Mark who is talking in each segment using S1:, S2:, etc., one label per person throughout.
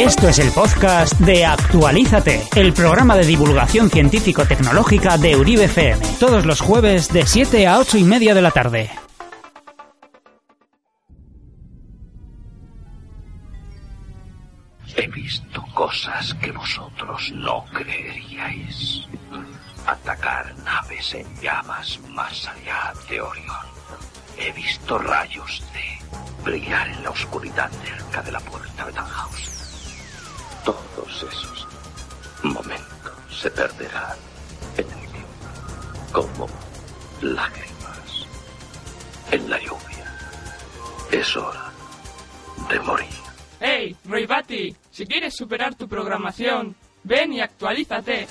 S1: Esto es el podcast de Actualízate, el programa de divulgación científico-tecnológica de Uribe FM, todos los jueves de 7 a 8 y media de la tarde.
S2: He visto cosas que vosotros no creeríais. Atacar naves en llamas más allá de Orión. He visto rayos de brillar en la oscuridad cerca de la puerta de Tannhaus. Todos esos momentos se perderán en el tiempo, como lágrimas en la lluvia. Es hora de morir.
S3: ¡Hey, Roy Batty! Si quieres superar tu programación, ven y actualízate.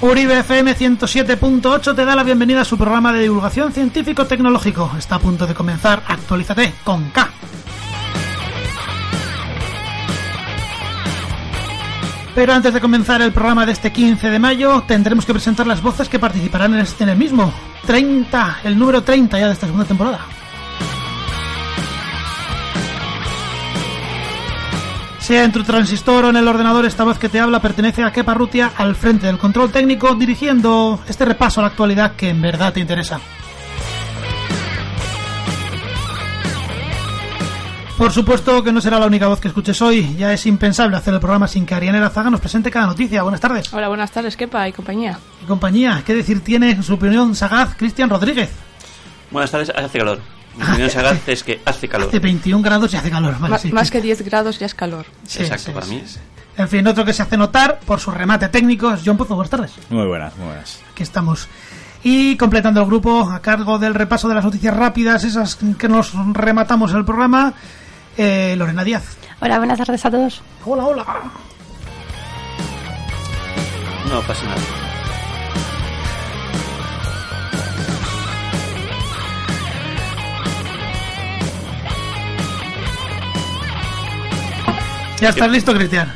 S4: Uribe FM 107.8 te da la bienvenida a su programa de divulgación científico-tecnológico. Está a punto de comenzar Actualízate con K. Pero antes de comenzar el programa de este 15 de mayo, tendremos que presentar las voces que participarán en, este, el mismo. 30, el número 30 ya de esta segunda temporada. Sea en tu transistor o en el ordenador, esta voz que te habla pertenece a Kepa Rutia al frente del control técnico, dirigiendo este repaso a la actualidad que en verdad te interesa. Por supuesto que no será la única voz que escuches hoy. Ya es impensable hacer el programa sin que Ariane Zaga nos presente cada noticia. Buenas tardes.
S3: Hola, buenas tardes, Kepa y compañía.
S4: Y compañía, ¿qué decir tiene en su opinión sagaz Cristian Rodríguez?
S5: Buenas tardes, hace calor. Opinión sagaz es que hace calor.
S4: Hace 21 grados y hace calor. Vale,
S3: Ma-
S4: sí,
S3: más que 10 grados ya es calor.
S4: Sí,
S5: Exacto,
S4: sí,
S5: para
S4: sí,
S5: mí.
S4: sí. En fin, otro que se hace notar por su remate técnico es John Pozo. Buenas tardes.
S6: Muy buenas, muy buenas.
S4: Aquí estamos. Y completando el grupo a cargo del repaso de las noticias rápidas, esas que nos rematamos el programa, eh, Lorena Díaz.
S7: Hola, buenas tardes a todos.
S4: Hola, hola.
S5: No pasa nada.
S4: ¿Ya estás listo, Cristian?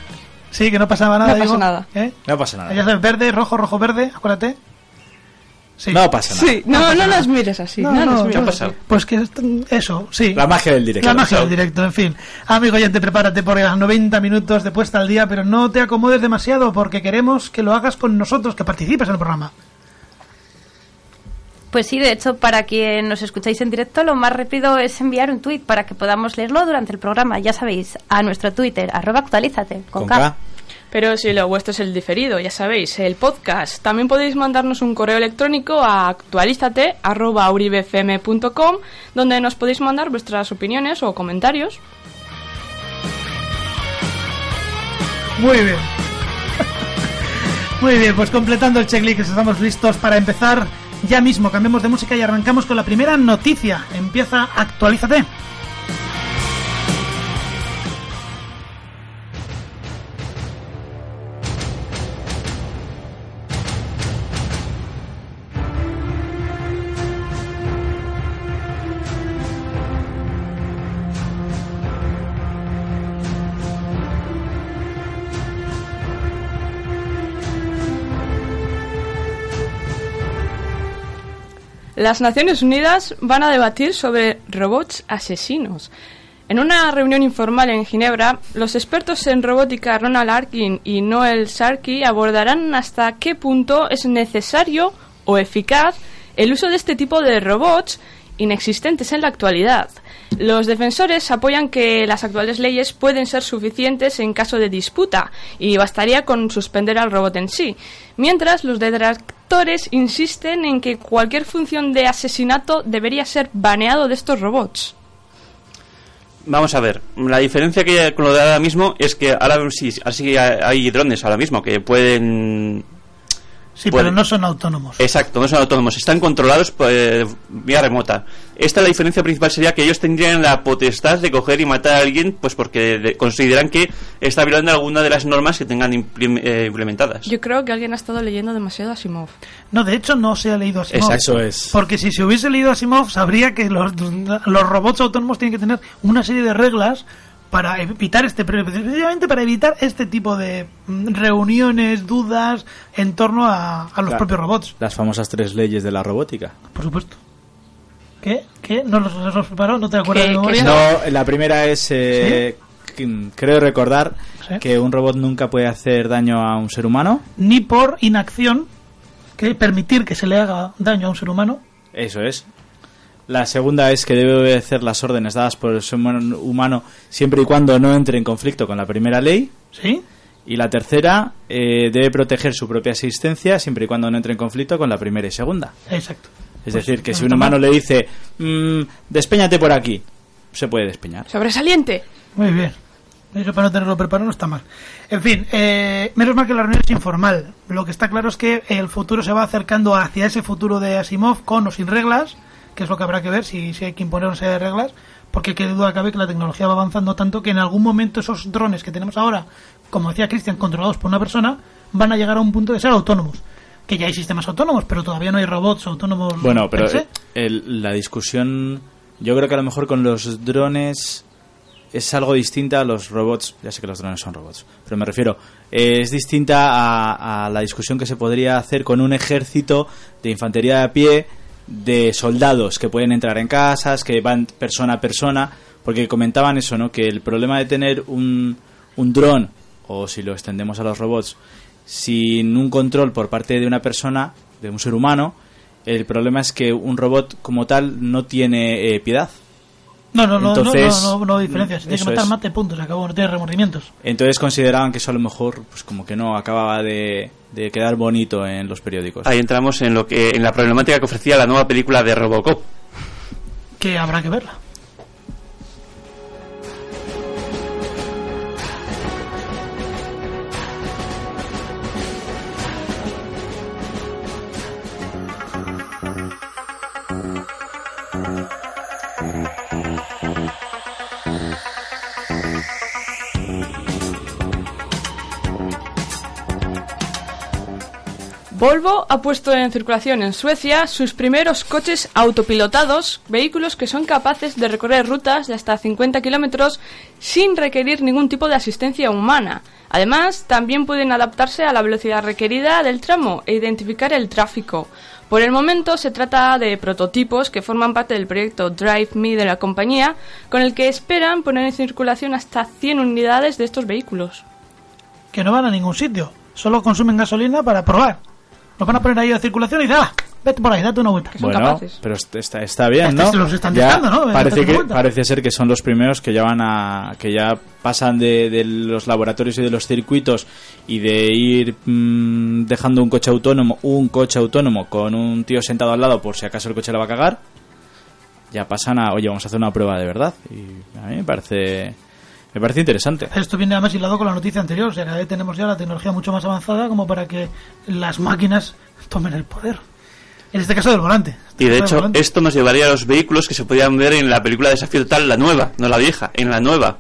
S4: Sí, que no pasaba nada.
S3: No pasa nada.
S4: ¿Eh?
S6: No pasa nada.
S4: Ya verde, rojo, rojo, verde, acuérdate. Sí.
S6: No pasa nada.
S3: Sí, no, no nos mires así.
S4: No,
S3: No,
S4: no. Pues que eso, sí.
S6: La magia del directo.
S4: La magia del directo, en fin. Amigo oyente, prepárate por los 90 minutos de puesta al día, pero no te acomodes demasiado porque queremos que lo hagas con nosotros, que participes en el programa.
S7: Pues sí, de hecho, para quien nos escucháis en directo, lo más rápido es enviar un tuit para que podamos leerlo durante el programa. Ya sabéis, a nuestro Twitter, arroba actualízate, con,
S6: Con
S7: K.
S6: K.
S3: Pero si lo vuestro es el diferido, ya sabéis, el podcast. También podéis mandarnos un correo electrónico a actualízate.uribfm.com donde nos podéis mandar vuestras opiniones o comentarios.
S4: Muy bien. Muy bien, pues completando el checklist, estamos listos para empezar. Ya mismo cambiamos de música y arrancamos con la primera noticia. Empieza Actualízate.
S3: Las Naciones Unidas van a debatir sobre robots asesinos. En una reunión informal en Ginebra, los expertos en robótica Ronald Arkin y Noel Sarkey abordarán hasta qué punto es necesario o eficaz el uso de este tipo de robots inexistentes en la actualidad. Los defensores apoyan que las actuales leyes pueden ser suficientes en caso de disputa y bastaría con suspender al robot en sí, mientras los detractores insisten en que cualquier función de asesinato debería ser baneado de estos robots.
S5: Vamos a ver, la diferencia que hay con lo de ahora mismo es que ahora sí, así hay drones ahora mismo que pueden
S4: Sí,
S5: pueden-
S4: pero no son autónomos.
S5: Exacto, no son autónomos, están controlados por, eh, vía remota. Esta la diferencia principal sería que ellos tendrían la potestad de coger y matar a alguien, pues porque de- consideran que está violando alguna de las normas que tengan implim- eh, implementadas.
S3: Yo creo que alguien ha estado leyendo demasiado Asimov.
S4: No, de hecho no se ha leído Asimov.
S5: Exacto.
S6: Eso es.
S4: Porque si se hubiese leído Asimov, sabría que los, los robots autónomos tienen que tener una serie de reglas para evitar este precisamente para evitar este tipo de mm, reuniones, dudas en torno a, a los propios robots,
S6: Las famosas tres leyes de la robótica.
S4: por supuesto. ¿Qué? ¿Qué? ¿No los, los has preparado? ¿No te acuerdas
S3: ¿Qué-
S4: de memoria?
S6: No, la primera es, eh, que- creo recordar
S4: Sí.
S6: que un robot nunca puede hacer daño a un ser humano.
S4: Ni por inacción, que permitir que se le haga daño a un ser humano.
S6: Eso es. La segunda es que debe obedecer las órdenes dadas por el ser humano- humano siempre y cuando no entre en conflicto con la primera ley.
S4: ¿Sí?
S6: Y la tercera eh, debe proteger su propia existencia siempre y cuando no entre en conflicto con la primera y segunda.
S4: Exacto.
S6: Es
S4: Pues,
S6: decir, que
S4: no
S6: si un
S4: está
S6: humano le dice, mm, despéñate por aquí, se puede despeñar.
S3: ¡Sobresaliente!
S4: Muy bien. Eso para no tenerlo preparado no está mal. En fin, eh, menos mal que la reunión es informal. Lo que está claro es que el futuro se va acercando hacia ese futuro de Asimov con o sin reglas, que es lo que habrá que ver si, si hay que imponer una serie de reglas, porque qué duda cabe que la tecnología va avanzando tanto que en algún momento esos drones que tenemos ahora, como decía Cristian, controlados por una persona, van a llegar a un punto de ser autónomos. Que ya hay sistemas autónomos, pero todavía no hay robots autónomos.
S6: Bueno, pero eh, el- la discusión, yo creo que a lo mejor con los drones es algo distinta a los robots. Ya sé que los drones son robots, pero me refiero, eh, es distinta a, a la discusión que se podría hacer con un ejército de infantería de a pie, de soldados que pueden entrar en casas, que van persona a persona, porque comentaban eso, ¿no? Que el problema de tener un, un dron, o si lo extendemos a los robots, sin un control por parte de una persona, de un ser humano, el problema es que un robot como tal no tiene eh, piedad.
S4: No, no, no, no,
S6: Entonces,
S4: no, no, no, hay diferencia. Si tiene que matar,
S6: es.
S4: mate, punto, se acabó, no tiene remordimientos.
S6: Entonces consideraban que eso a lo mejor, pues como que no acababa de, de quedar bonito en los periódicos.
S5: Ahí entramos en lo que en la problemática que ofrecía la nueva película de Robocop.
S4: Que habrá que verla.
S3: Volvo ha puesto en circulación en Suecia sus primeros coches autopilotados, vehículos que son capaces de recorrer rutas de hasta 50 kilómetros sin requerir ningún tipo de asistencia humana. Además, también pueden adaptarse a la velocidad requerida del tramo e identificar el tráfico. Por el momento se trata de prototipos que forman parte del proyecto Drive Me de la compañía, con el que esperan poner en circulación hasta 100 unidades de estos vehículos.
S4: Que no van a ningún sitio. Solo consumen gasolina para probar. Los van a poner ahí a circulación y dice, ah, vete por ahí, date una vuelta.
S3: son
S6: bueno,
S3: capaces.
S6: pero est- está, está bien, ¿no?
S4: se los están
S6: Ya
S4: dejando, ¿no? Date
S6: Parece, que, parece ser que son los primeros que ya van a, que ya pasan de, de los laboratorios y de los circuitos y de ir mm, dejando un coche autónomo, un coche autónomo con un tío sentado al lado por si acaso el coche le va a cagar. Ya pasan a, oye, vamos a hacer una prueba de verdad. Y a mí me parece, me parece interesante.
S4: Esto viene además hilado con la noticia anterior. O sea, cada vez tenemos ya la tecnología mucho más avanzada como para que las máquinas tomen el poder. En este caso del volante.
S5: Y de hecho, esto nos llevaría a los vehículos que se podían ver en la película Desafío Total, la nueva, no la vieja, en la nueva.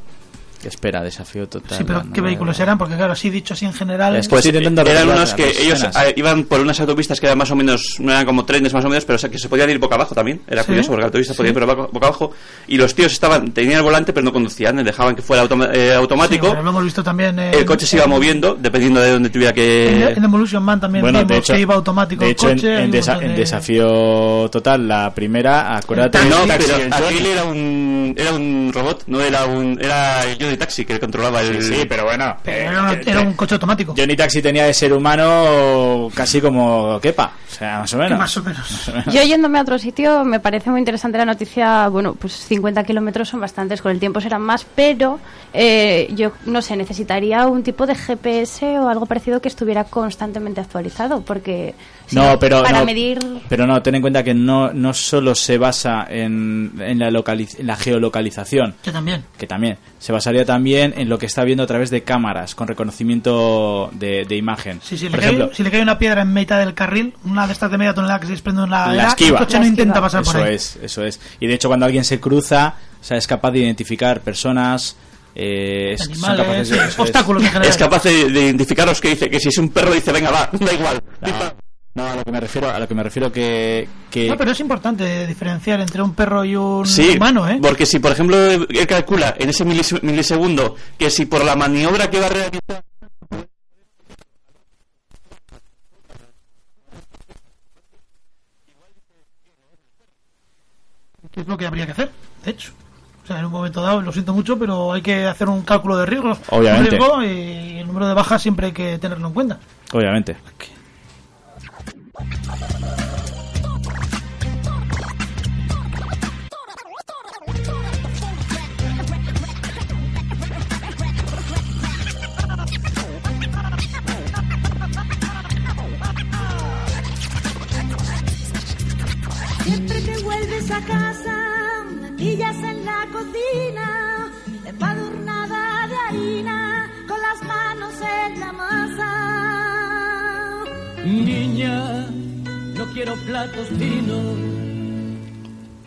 S6: Espera, desafío total.
S4: Sí, pero ¿qué
S6: nueva-
S4: vehículos eran? Porque claro, así dicho así en general...
S6: Es que-
S5: Pues eran unos que ellos
S6: escenas.
S5: eh, iban por unas autopistas que eran más o menos, no eran como trenes más o menos, pero o sea, que se podían ir boca abajo también. Era
S4: Sí,
S5: curioso porque la autopista
S4: sí.
S5: podía ir por boca, boca abajo. Y los tíos estaban, tenían el volante pero no conducían, dejaban que fuera automa- eh,
S4: Sí,
S5: automático.
S4: bueno, lo hemos visto también... en-
S5: el coche se iba
S4: en-
S5: moviendo dependiendo de donde tuviera
S4: En,
S5: que...
S4: en Evolution Man también
S6: Bueno, de
S4: vimos
S6: hecho,
S4: que iba automático
S6: de
S4: el
S6: hecho, en-
S4: coche.
S6: en, desa- en
S4: de-
S6: desafío total, la primera, acuérdate.
S4: El
S5: No, pero
S6: el
S5: aquel era un, era un robot, no era un, era el Johnny Taxi que controlaba el...
S6: Sí, pero bueno.
S4: Pero
S6: eh,
S4: era,
S6: que-
S4: era un coche automático.
S6: Johnny Taxi tenía de ser humano casi como Kepa. O sea, más o menos.
S4: Más o menos.
S7: Yo yéndome a otro sitio, me parece muy interesante la noticia. Bueno, pues 50 kilómetros son bastantes, con el tiempo serán más, pero eh, yo no sé, necesitaría un tipo de GPS o algo parecido que estuviera constantemente actualizado, porque si
S6: No, pero
S7: para
S6: no,
S7: medir.
S6: pero no, ten en cuenta que no, no solo se basa en, en la, en la geolocalización,
S4: Yo también.
S6: que también se basaría también en lo que está viendo a través de cámaras con reconocimiento de, de imagen.
S4: Sí, sí,
S6: Por
S4: le cae-
S6: ejemplo,
S4: si le cae una piedra en mitad del carril, una de estas de media tonelada que se desprende en la,
S6: la esquiva.
S4: el coche no intenta pasar por
S6: Eso
S4: ahí.
S6: es, eso es. Y de hecho, cuando alguien se cruza, o sea, es capaz de identificar personas. Eh, es- son
S4: Animales,
S6: capaces de-
S4: sí,
S6: eso es.
S4: obstáculos en general.
S5: Es capaz de, de identificaros que dice que si es un perro dice venga va, da igual.
S6: No, a lo que me refiero, a lo que me refiero que, que
S4: No, pero es importante diferenciar entre un perro y un
S5: Sí,
S4: humano, ¿eh?
S5: porque si por ejemplo él calcula en ese milis- milisegundo que si por la maniobra que va a realizar
S4: que es lo que habría que hacer, de hecho. O sea, en un momento dado, lo siento mucho, pero hay que hacer un cálculo de riesgos.
S6: Obviamente.
S4: Riesgo y el número de bajas siempre hay que tenerlo en cuenta.
S6: obviamente.
S8: Siempre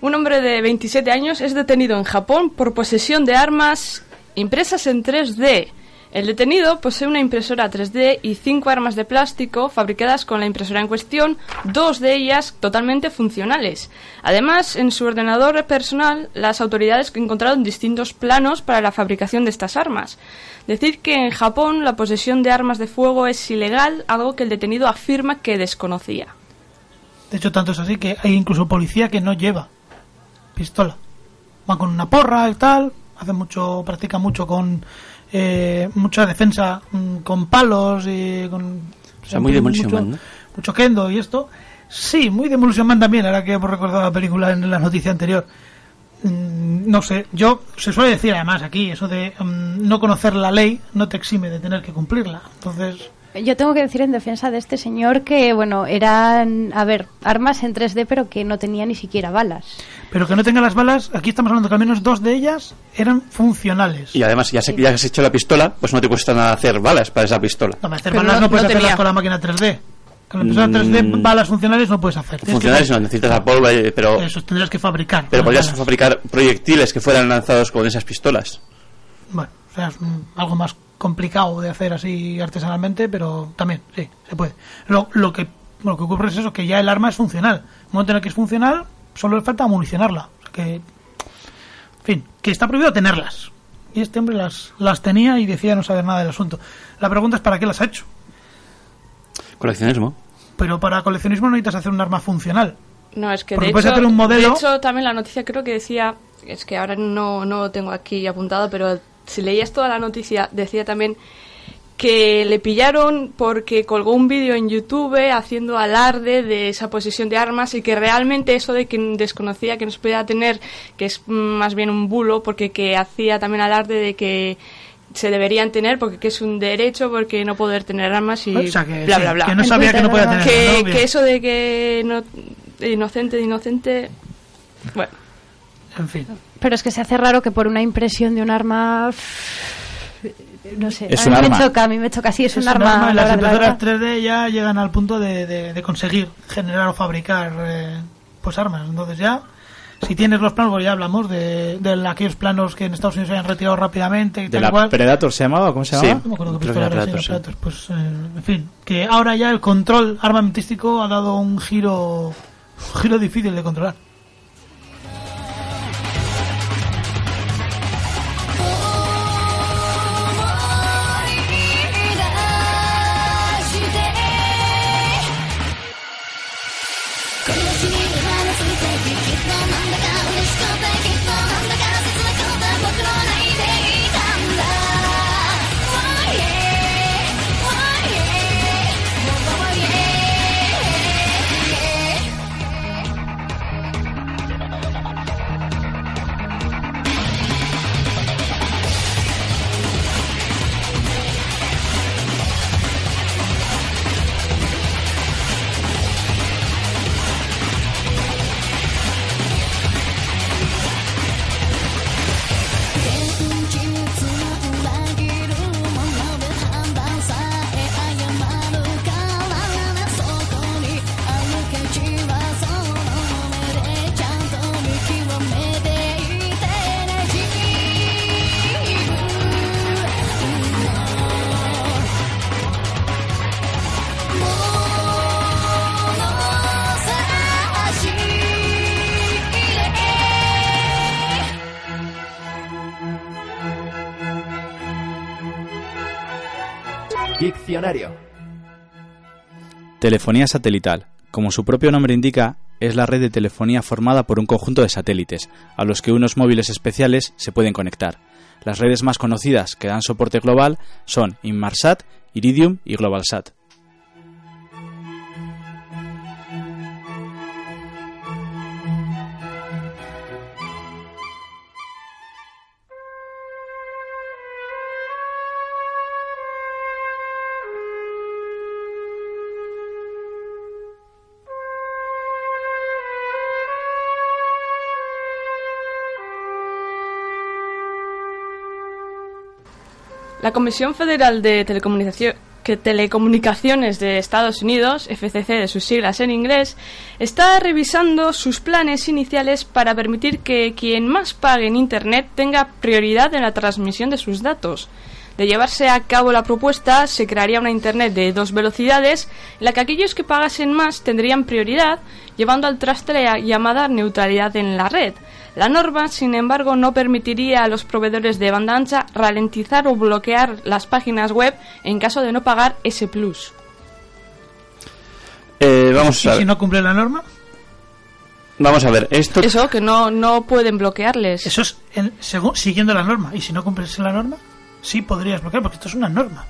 S3: Un hombre de 27 años es detenido en Japón por posesión de armas impresas en 3D. El detenido posee una impresora 3D y cinco armas de plástico fabricadas con la impresora en cuestión, dos de ellas totalmente funcionales. Además, en su ordenador personal, las autoridades encontraron distintos planos para la fabricación de estas armas. Decir que en Japón la posesión de armas de fuego es ilegal, algo que el detenido afirma que desconocía.
S4: De hecho, tanto es así que hay incluso policía que no lleva pistola. Va con una porra y tal, hace mucho, practica mucho con eh, mucha defensa mm, con palos y con...
S5: O sea, muy Demolition
S4: mucho,
S5: Man, ¿no?
S4: mucho kendo y esto. Sí, muy Demolition Man también, ahora que hemos recordado la película en la noticia anterior. Mm, No sé, yo se suele decir además aquí eso de mm, no conocer la ley no te exime de tener que cumplirla. Entonces,
S7: Yo tengo que decir en defensa de este señor que, bueno, eran, a ver, armas en 3D, pero que no tenía ni siquiera balas.
S4: pero que no tenga las balas, aquí estamos hablando que al menos dos de ellas eran funcionales.
S5: y además ya, se- ya has hecho la pistola, pues no te cuesta nada hacer balas para esa pistola.
S4: No, hacer
S3: Pero
S4: balas
S3: no-
S4: no, puedes
S3: no
S4: hacerlas
S3: tenía.
S4: con la máquina 3D. Con la impresora 3D,
S5: Mm.
S4: balas funcionales no puedes hacer.
S5: Funcionales
S4: que-
S5: no necesitas la polva, eh, pero
S4: Eso tendrás que fabricar.
S5: pero podrías
S4: balas.
S5: fabricar proyectiles que fueran lanzados con esas pistolas.
S4: Bueno, o sea, es algo más complicado de hacer así artesanalmente, pero también, sí, se puede. Lo, lo que lo que ocurre es eso, que ya el arma es funcional. En el momento en el que es funcional, solo le falta municionarla. O sea que, en fin, que está prohibido tenerlas. Y este hombre las, las tenía y decía no saber nada del asunto. La pregunta es para qué las ha hecho.
S5: Coleccionismo.
S4: Pero para coleccionismo no necesitas hacer un arma funcional.
S3: No, es que
S4: Porque
S3: de
S4: puedes
S3: hecho,
S4: hacer un modelo-
S3: de hecho también la noticia creo que decía, es que ahora no, no lo tengo aquí apuntado, pero si leías toda la noticia decía también que le pillaron porque colgó un vídeo en YouTube haciendo alarde de esa posesión de armas y que realmente eso de que desconocía que no se podía tener, que es mm, más bien un bulo, porque que hacía también alarde de que se deberían tener porque que es un derecho, porque no poder tener armas y
S4: O sea, que,
S3: bla
S4: sí,
S3: bla bla
S4: que no sabía que no podía tener.
S3: que, que eso de que no, de inocente de inocente bueno
S4: En fin.
S7: Pero es que se hace raro que por una impresión de un arma. No sé,
S6: Es
S7: a mí
S6: un
S7: me
S6: arma.
S7: choca, a mí me choca, sí, es,
S4: Es
S7: un
S4: un
S7: arma.
S4: arma, las impresoras
S7: verdad.
S4: 3D ya llegan al punto de, de- de conseguir generar o fabricar eh, pues armas. Entonces ya, si tienes los planos, pues ya hablamos de, de aquellos planos que en Estados Unidos se hayan retirado rápidamente y
S6: ¿De
S4: tal
S6: la
S4: cual.
S6: Predator se llamaba? ¿Cómo se
S5: Sí.
S6: llamaba?
S4: No me acuerdo qué
S5: Creo que era
S4: era, sí,
S5: Predator,
S4: los Predators. Pues, eh, en fin, que ahora ya el control armamentístico ha dado un giro, un giro difícil de controlar.
S6: Telefonía satelital. Como su propio nombre indica, es la red de telefonía formada por un conjunto de satélites, a los que unos móviles especiales se pueden conectar. Las redes más conocidas que dan soporte global son Inmarsat, Iridium y GlobalSat.
S3: La Comisión Federal de Telecomunicaciones de Estados Unidos, FCC de sus siglas en inglés, está revisando sus planes iniciales para permitir que quien más pague en Internet tenga prioridad en la transmisión de sus datos. De llevarse a cabo la propuesta, se crearía una Internet de dos velocidades, en la que aquellos que pagasen más tendrían prioridad, llevando al traste la llamada neutralidad en la red. La norma, sin embargo, no permitiría a los proveedores de banda ancha ralentizar o bloquear las páginas web en caso de no pagar ese plus.
S5: Eh, vamos
S4: ¿Y
S5: a
S4: si
S5: ver.
S4: no cumple la norma?
S5: Vamos a ver. Esto
S3: Eso, que no, no pueden bloquearles.
S4: Eso es en- según, siguiendo la norma. Y si no cumples la norma, sí podrías bloquear, porque esto es una norma.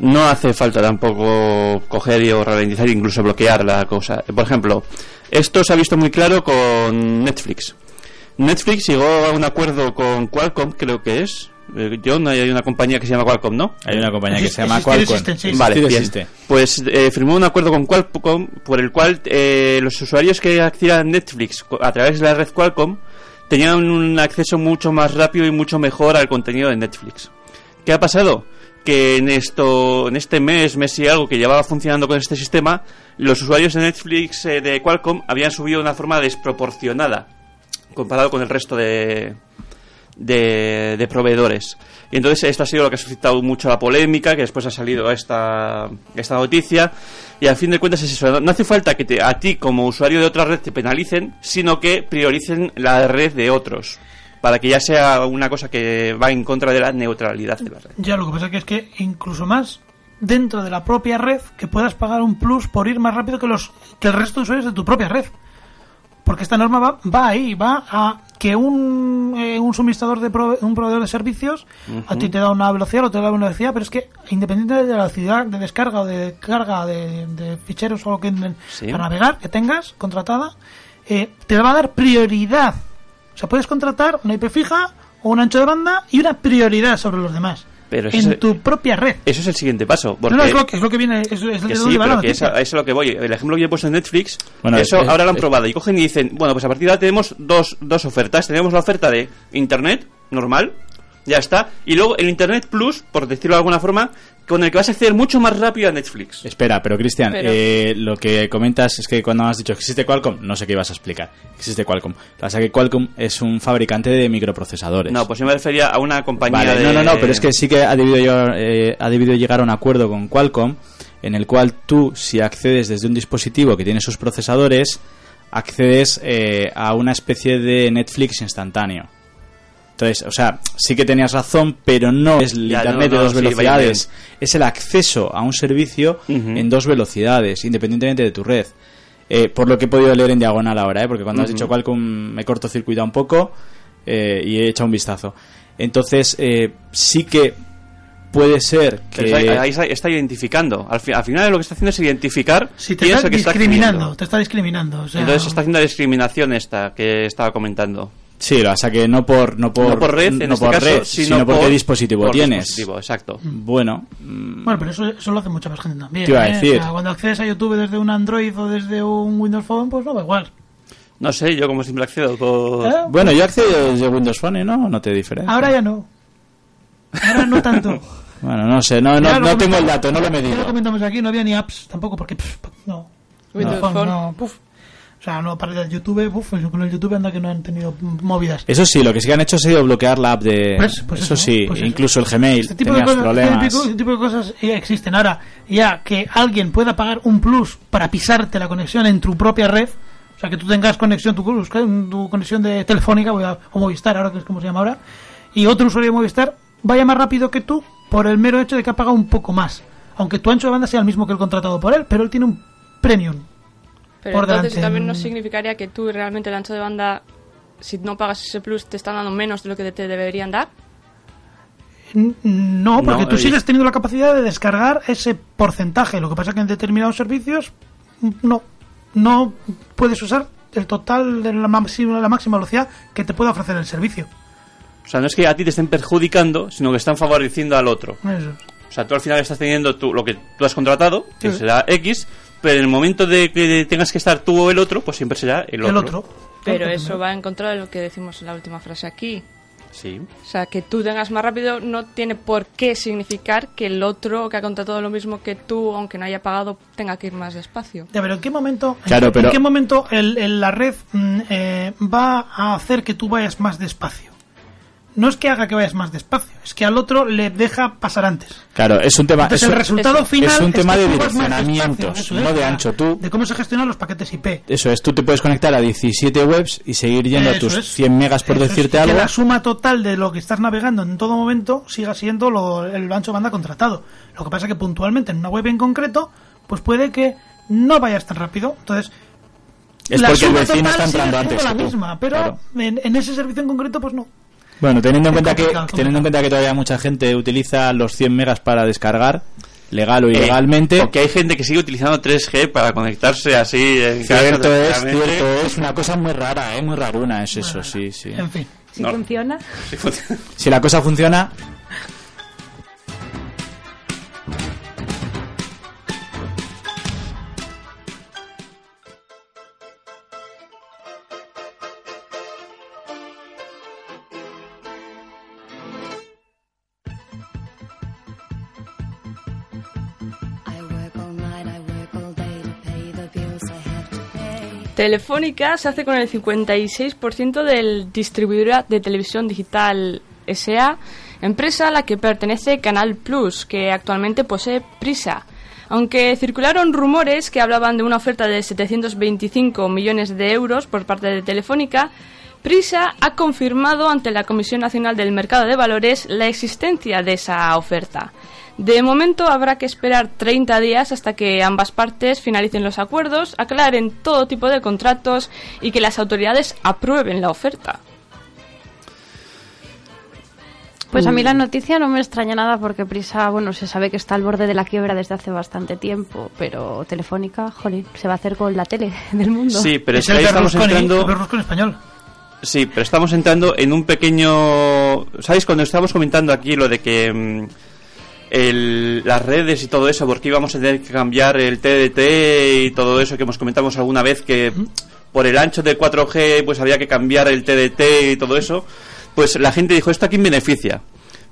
S5: no hace falta tampoco coger y o ralentizar, incluso bloquear la cosa. Por ejemplo, esto se ha visto muy claro con Netflix. Netflix llegó a un acuerdo con Qualcomm, creo que es. Eh, John, hay una compañía que se llama Qualcomm, ¿no?
S6: Hay una compañía que se llama Qualcomm.
S5: Vale, bien.
S6: existe.
S5: Pues eh, firmó un acuerdo con Qualcomm por el cual eh, los usuarios que accedían a Netflix a través de la red Qualcomm tenían un acceso mucho más rápido y mucho mejor al contenido de Netflix. ¿Qué ha pasado? Que en esto, en este mes, mes y algo que llevaba funcionando con este sistema, los usuarios de Netflix eh, de Qualcomm habían subido de una forma desproporcionada comparado con el resto de, de, de proveedores. Y entonces esto ha sido lo que ha suscitado mucho la polémica, que después ha salido esta, esta noticia. Y al fin de cuentas. No, hace falta que te- a ti como usuario de otra red te penalicen, sino que prioricen la red de otros. Para que ya sea una cosa que va en contra de la neutralidad de la red.
S4: Ya lo que pasa es que incluso más dentro de la propia red que puedas pagar un plus por ir más rápido que los que el resto de usuarios de tu propia red. Porque esta norma va, va ahí, va a que un, eh, un suministrador de prove- un proveedor de servicios a ti te da una velocidad o te da una velocidad, pero es que independiente de la velocidad de descarga o de carga de, de ficheros o lo que
S5: Sí.
S4: para navegar que tengas contratada, eh, te va a dar prioridad. O sea, puedes contratar una IP fija o un ancho de banda y una prioridad sobre los demás.
S5: Pero
S4: en
S5: es-
S4: tu propia red.
S5: Eso es el siguiente paso. Porque
S4: No, no, es lo que, es lo que viene, es, es
S5: Que sí,
S4: va la
S5: pero que es
S4: noticia.
S5: a, eso es a lo que voy. El ejemplo que yo he puesto en Netflix,
S6: Bueno,
S5: eso
S6: es-
S5: ahora lo han
S6: es-
S5: probado y cogen y dicen, bueno, pues a partir de ahora tenemos dos, dos ofertas. Tenemos la oferta de Internet, normal, ya está, y luego el Internet Plus, por decirlo de alguna forma, con el que vas a acceder mucho más rápido a Netflix.
S6: Espera, pero Cristian,
S3: Pero-
S6: eh, lo que comentas es que cuando has dicho que existe Qualcomm, no sé qué ibas a explicar. Existe Qualcomm. Lo que pasa es que Qualcomm es un fabricante de microprocesadores.
S5: No, pues yo me refería a una compañía
S6: Vale,
S5: de...
S6: no, no, no, pero es que sí que ha debido, llegar, eh, ha debido llegar a un acuerdo con Qualcomm en el cual tú, si accedes desde un dispositivo que tiene sus procesadores, accedes eh, a una especie de Netflix instantáneo. Entonces, o sea, sí que tenías razón, pero no es el
S5: Ya,
S6: Internet
S5: no, no,
S6: de dos
S5: sí,
S6: velocidades. Es el acceso a un servicio en dos velocidades, independientemente de tu red. Eh, por lo que he podido leer en diagonal ahora, ¿eh? porque cuando has dicho Qualcomm me cortocircuita un poco eh, y he echado un vistazo. Entonces, eh, sí que puede ser que...
S5: Pero ahí está, está identificando. Al, fi- al final lo que está haciendo es identificar
S4: Si te
S5: es
S4: está discriminando, te está discriminando. O sea,
S5: Entonces está haciendo la discriminación esta que estaba comentando.
S6: Sí, o sea que no por no por,
S5: no por red, en
S6: no
S5: este
S6: por
S5: caso,
S6: red,
S5: sino,
S6: por,
S5: por
S6: qué dispositivo
S5: por
S6: tienes.
S5: dispositivo, exacto.
S6: Bueno, mm,
S4: Bueno, pero eso, eso lo hace mucha más gente también.
S6: Te iba a
S4: ¿eh?
S6: decir.
S4: O sea, cuando accedes a YouTube desde un Android o desde un Windows Phone, pues no va igual.
S5: No sé, yo como siempre accedo con...
S4: ¿Eh?
S6: bueno, yo accedo desde Windows Phone y no, no te diferencia.
S4: Ahora ya no. Ahora no tanto.
S6: Bueno, no sé, no, no,
S4: lo
S6: no tengo el
S4: comentamos-
S6: dato, no lo he
S4: Ya lo
S6: medido.
S4: comentamos aquí, no había ni apps tampoco, porque pff, no.
S3: Windows
S4: Phone,
S3: Phone.
S4: no, puf. O sea, no, para el YouTube, uf, pues con el YouTube anda que no han tenido movidas.
S6: Eso sí, lo que sí que han hecho ha sido bloquear la app de...
S4: Pues- pues
S6: eso,
S4: eso,
S6: sí,
S4: pues eso.
S6: incluso el Gmail
S4: Este tipo, de cosas,
S6: problemas.
S4: este tipo- este tipo de cosas ya existen. Ahora, ya que alguien pueda pagar un plus para pisarte la conexión en tu propia red, o sea, que tú tengas conexión, tu, tu conexión de telefónica voy a- o Movistar, ahora que es como se llama ahora, y otro usuario de Movistar vaya más rápido que tú por el mero hecho de que ha pagado un poco más. aunque tu ancho de banda sea el mismo que el contratado por él, pero él tiene un premium.
S3: Pero
S4: por
S3: entonces
S4: delante.
S3: también no significaría que tú realmente el ancho de banda, si no pagas ese plus, te están dando menos de lo que te deberían dar.
S4: No, porque
S5: No,
S4: tú
S5: eh,
S4: sigues teniendo la capacidad de descargar ese porcentaje. Lo que pasa que en determinados servicios mm, no, no puedes usar el total de la máxima, la máxima velocidad que te puede ofrecer el servicio.
S5: O sea, no es que a ti te estén perjudicando, sino que están favoreciendo al otro.
S4: Eso.
S5: O sea, tú al final estás teniendo tú, lo que tú has contratado, que
S4: Sí.
S5: será X, pero en el momento de que tengas que estar tú o el otro, pues siempre será el otro.
S4: El otro.
S3: Pero
S4: Claro,
S3: eso va en contra de lo que decimos en la última frase aquí.
S5: Sí.
S3: O sea, que tú tengas más rápido no tiene por qué significar que el otro que ha contratado lo mismo que tú, aunque no haya pagado, tenga que ir más despacio.
S4: Ya, pero ¿en qué momento, en
S6: Claro,
S4: qué-
S6: pero-
S4: ¿en qué momento el- el- la red mm, eh, va a hacer que tú vayas más despacio? No es que haga que vayas más despacio, es que al otro le deja pasar antes.
S6: Claro, es un tema.
S4: Entonces
S6: es
S4: el resultado final
S6: es un tema
S4: que
S6: de direccionamientos,
S4: eso
S6: no de ancho. Tú,
S4: De cómo se gestionan los paquetes IP.
S6: eso es, tú te puedes conectar a 17 webs y seguir yendo a tus
S4: es.
S6: 100 megas por
S4: Eso
S6: decirte
S4: que
S6: algo.
S4: la suma total de lo que estás navegando en todo momento siga siendo lo- el ancho banda contratado. Lo que pasa es que puntualmente en una web en concreto, pues puede que no vayas tan rápido. Entonces,
S6: Es
S4: la
S6: porque el vecino está entrando antes
S4: la
S6: que tú.
S4: misma, pero
S6: Claro.
S4: en, en ese servicio en concreto, pues no.
S6: Bueno, teniendo en cuenta que teniendo en cuenta que todavía mucha gente utiliza los 100 megas para descargar, legal o ilegalmente.
S5: Porque hay gente que sigue utilizando 3G para conectarse así en casa
S6: Cierto es, cierto es, una cosa muy rara, ¿eh? muy raruna es eso, sí, sí.
S4: En fin.
S7: Si
S5: No. Sí, funciona.
S6: Si la cosa funciona,
S3: Telefónica se hace con el 56% del distribuidora de televisión digital SA, empresa a la que pertenece Canal Plus, que actualmente posee Prisa. Aunque circularon rumores que hablaban de una oferta de 725 millones de euros por parte de Telefónica, Prisa ha confirmado ante la Comisión Nacional del Mercado de Valores la existencia de esa oferta. De momento habrá que esperar 30 días hasta que ambas partes finalicen los acuerdos, aclaren todo tipo de contratos y que las autoridades aprueben la oferta.
S7: Pues a mí la noticia no me extraña nada porque Prisa, bueno, se sabe que está al borde de la quiebra desde hace bastante tiempo, pero Telefónica, jolín, se va a hacer con la tele del mundo.
S5: Sí, pero es, que ahí estamos entrando.
S4: español.
S5: Sí, pero estamos entrando en un pequeño. ¿Sabéis? Cuando estábamos comentando aquí lo de que. mm, el- las redes y todo eso, porque íbamos a tener que cambiar el TDT y todo eso que hemos comentado alguna vez que por el ancho de 4G pues había que cambiar el TDT y todo eso, pues la gente dijo, ¿esto a quién beneficia?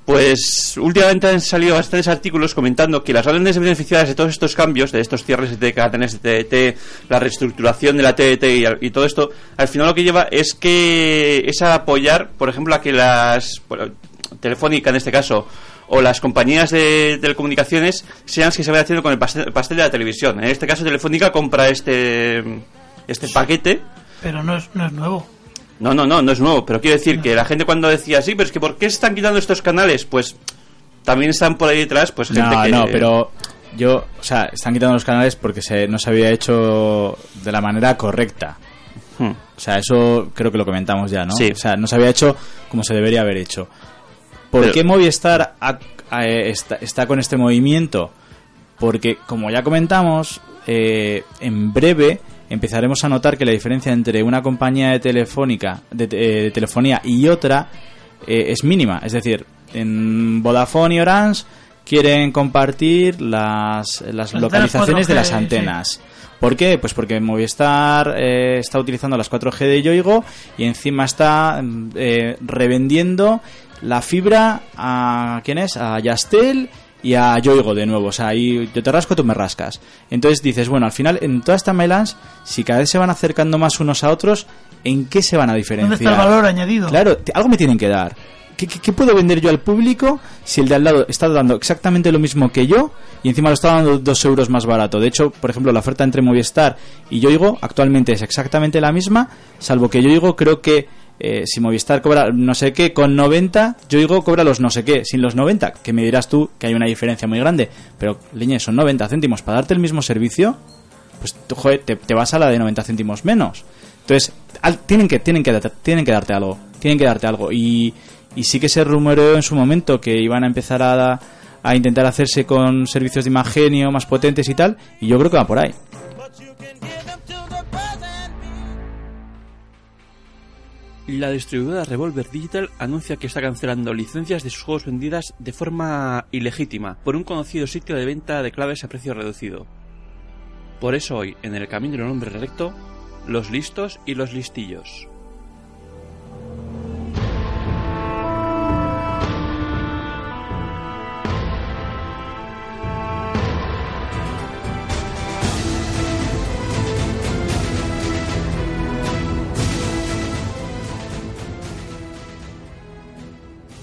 S5: Pues últimamente han salido bastantes artículos comentando que las grandes beneficiadas de todos estos cambios, de estos cierres de cadenas de TDT, la reestructuración de la TDT y, y todo esto, al final lo que lleva es que es a apoyar, por ejemplo, a que las bueno, Telefónica en este caso o las compañías de telecomunicaciones sean las que se vayan haciendo con el pastel, pastel de la televisión. En este caso Telefónica compra este este paquete
S4: Pero no es, no es nuevo.
S5: no, no, no, no es nuevo, pero quiero decir que la gente cuando decía, sí, pero es que ¿por qué se están quitando estos canales? Pues también están por ahí detrás, pues gente
S6: no,
S5: que...
S6: no, pero yo, o sea, están quitando los canales porque se, no se había hecho de la manera correcta.
S5: Hmm.
S6: O sea, eso creo que lo comentamos ya, ¿no?
S5: Sí.
S6: O sea, no se había hecho como se debería haber hecho. ¿Por
S5: Pero-
S6: qué Movistar ha- ha- está, está con este movimiento? Porque, como ya comentamos, eh, en breve empezaremos a notar que la diferencia entre una compañía de telefónica de, eh, de telefonía y otra eh, es mínima. Es decir, en Vodafone y Orange quieren compartir las, las localizaciones de
S4: 4G,
S6: las
S4: sí.
S6: antenas. ¿Por qué? Pues porque Movistar eh, está utilizando las 4G de Yoigo y encima está mm, eh, revendiendo la fibra a ¿quién es? A Yastel y a Yoigo de nuevo. O sea, ahí yo te rasco, tú me rascas. Entonces dices, bueno, al final en toda esta melange, si cada vez se van acercando más unos a otros, ¿en qué se van a diferenciar?
S4: ¿Dónde está el valor añadido?
S6: Claro, algo me tienen que dar. ¿Qué, qué, qué puedo vender yo al público si el de al lado está dando exactamente lo mismo que yo y encima lo está dando dos euros más barato? De hecho, por ejemplo, la oferta entre Movistar y Yoigo actualmente es exactamente la misma, salvo que Yoigo creo que eh, si Movistar cobra no sé qué con 90, yo digo cobra los no sé qué sin los 90, que me dirás tú que hay una diferencia muy grande, pero leñe, son 90 céntimos para darte el mismo servicio, pues joder, te, vas a la de 90 céntimos menos. Entonces, al- tienen que tienen que tienen que darte algo, tienen que darte algo y, y sí que se rumoreó en su momento que iban a empezar a, a intentar hacerse con servicios de imagenio más potentes y tal, y yo creo que va por ahí.
S5: La distribuidora Revolver Digital anuncia que está cancelando licencias de sus juegos vendidas de forma ilegítima por un conocido sitio de venta de claves a precio reducido. Por eso hoy, en el camino del hombre recto, los listos y los listillos.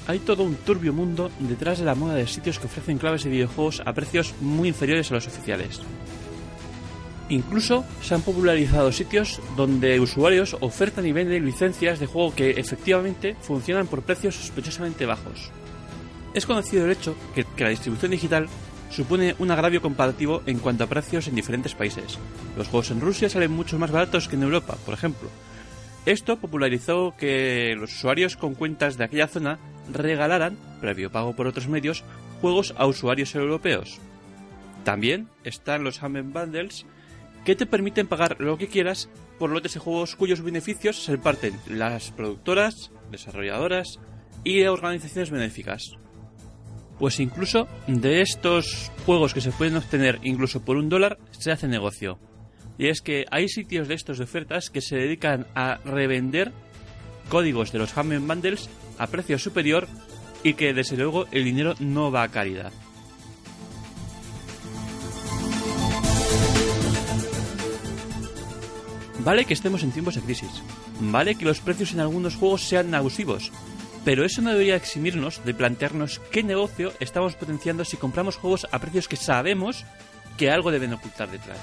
S5: Hay todo un turbio mundo detrás de la moda de sitios que ofrecen claves de videojuegos a precios muy inferiores a los oficiales. Incluso se han popularizado sitios donde usuarios ofertan y venden licencias de juego que efectivamente funcionan por precios sospechosamente bajos. Es conocido el hecho que, que la distribución digital supone un agravio comparativo en cuanto a precios en diferentes países. Los juegos en Rusia salen mucho más baratos que en Europa, por ejemplo. Esto popularizó que los usuarios con cuentas de aquella zona regalaran, previo pago por otros medios, juegos a usuarios europeos. También están los Humble Bundles, que te permiten pagar lo que quieras por lotes de juegos cuyos beneficios se reparten las productoras, desarrolladoras y organizaciones benéficas. Pues incluso de estos juegos que se pueden obtener incluso por un dólar, se hace negocio. Y es que hay sitios de estos de ofertas que se dedican a revender códigos de los Humble Bundles a precio superior y que desde luego el dinero no va a caridad. Vale que estemos en tiempos de crisis, vale que los precios en algunos juegos sean abusivos, pero eso no debería eximirnos de plantearnos qué negocio estamos potenciando si compramos juegos a precios que sabemos que algo deben ocultar detrás.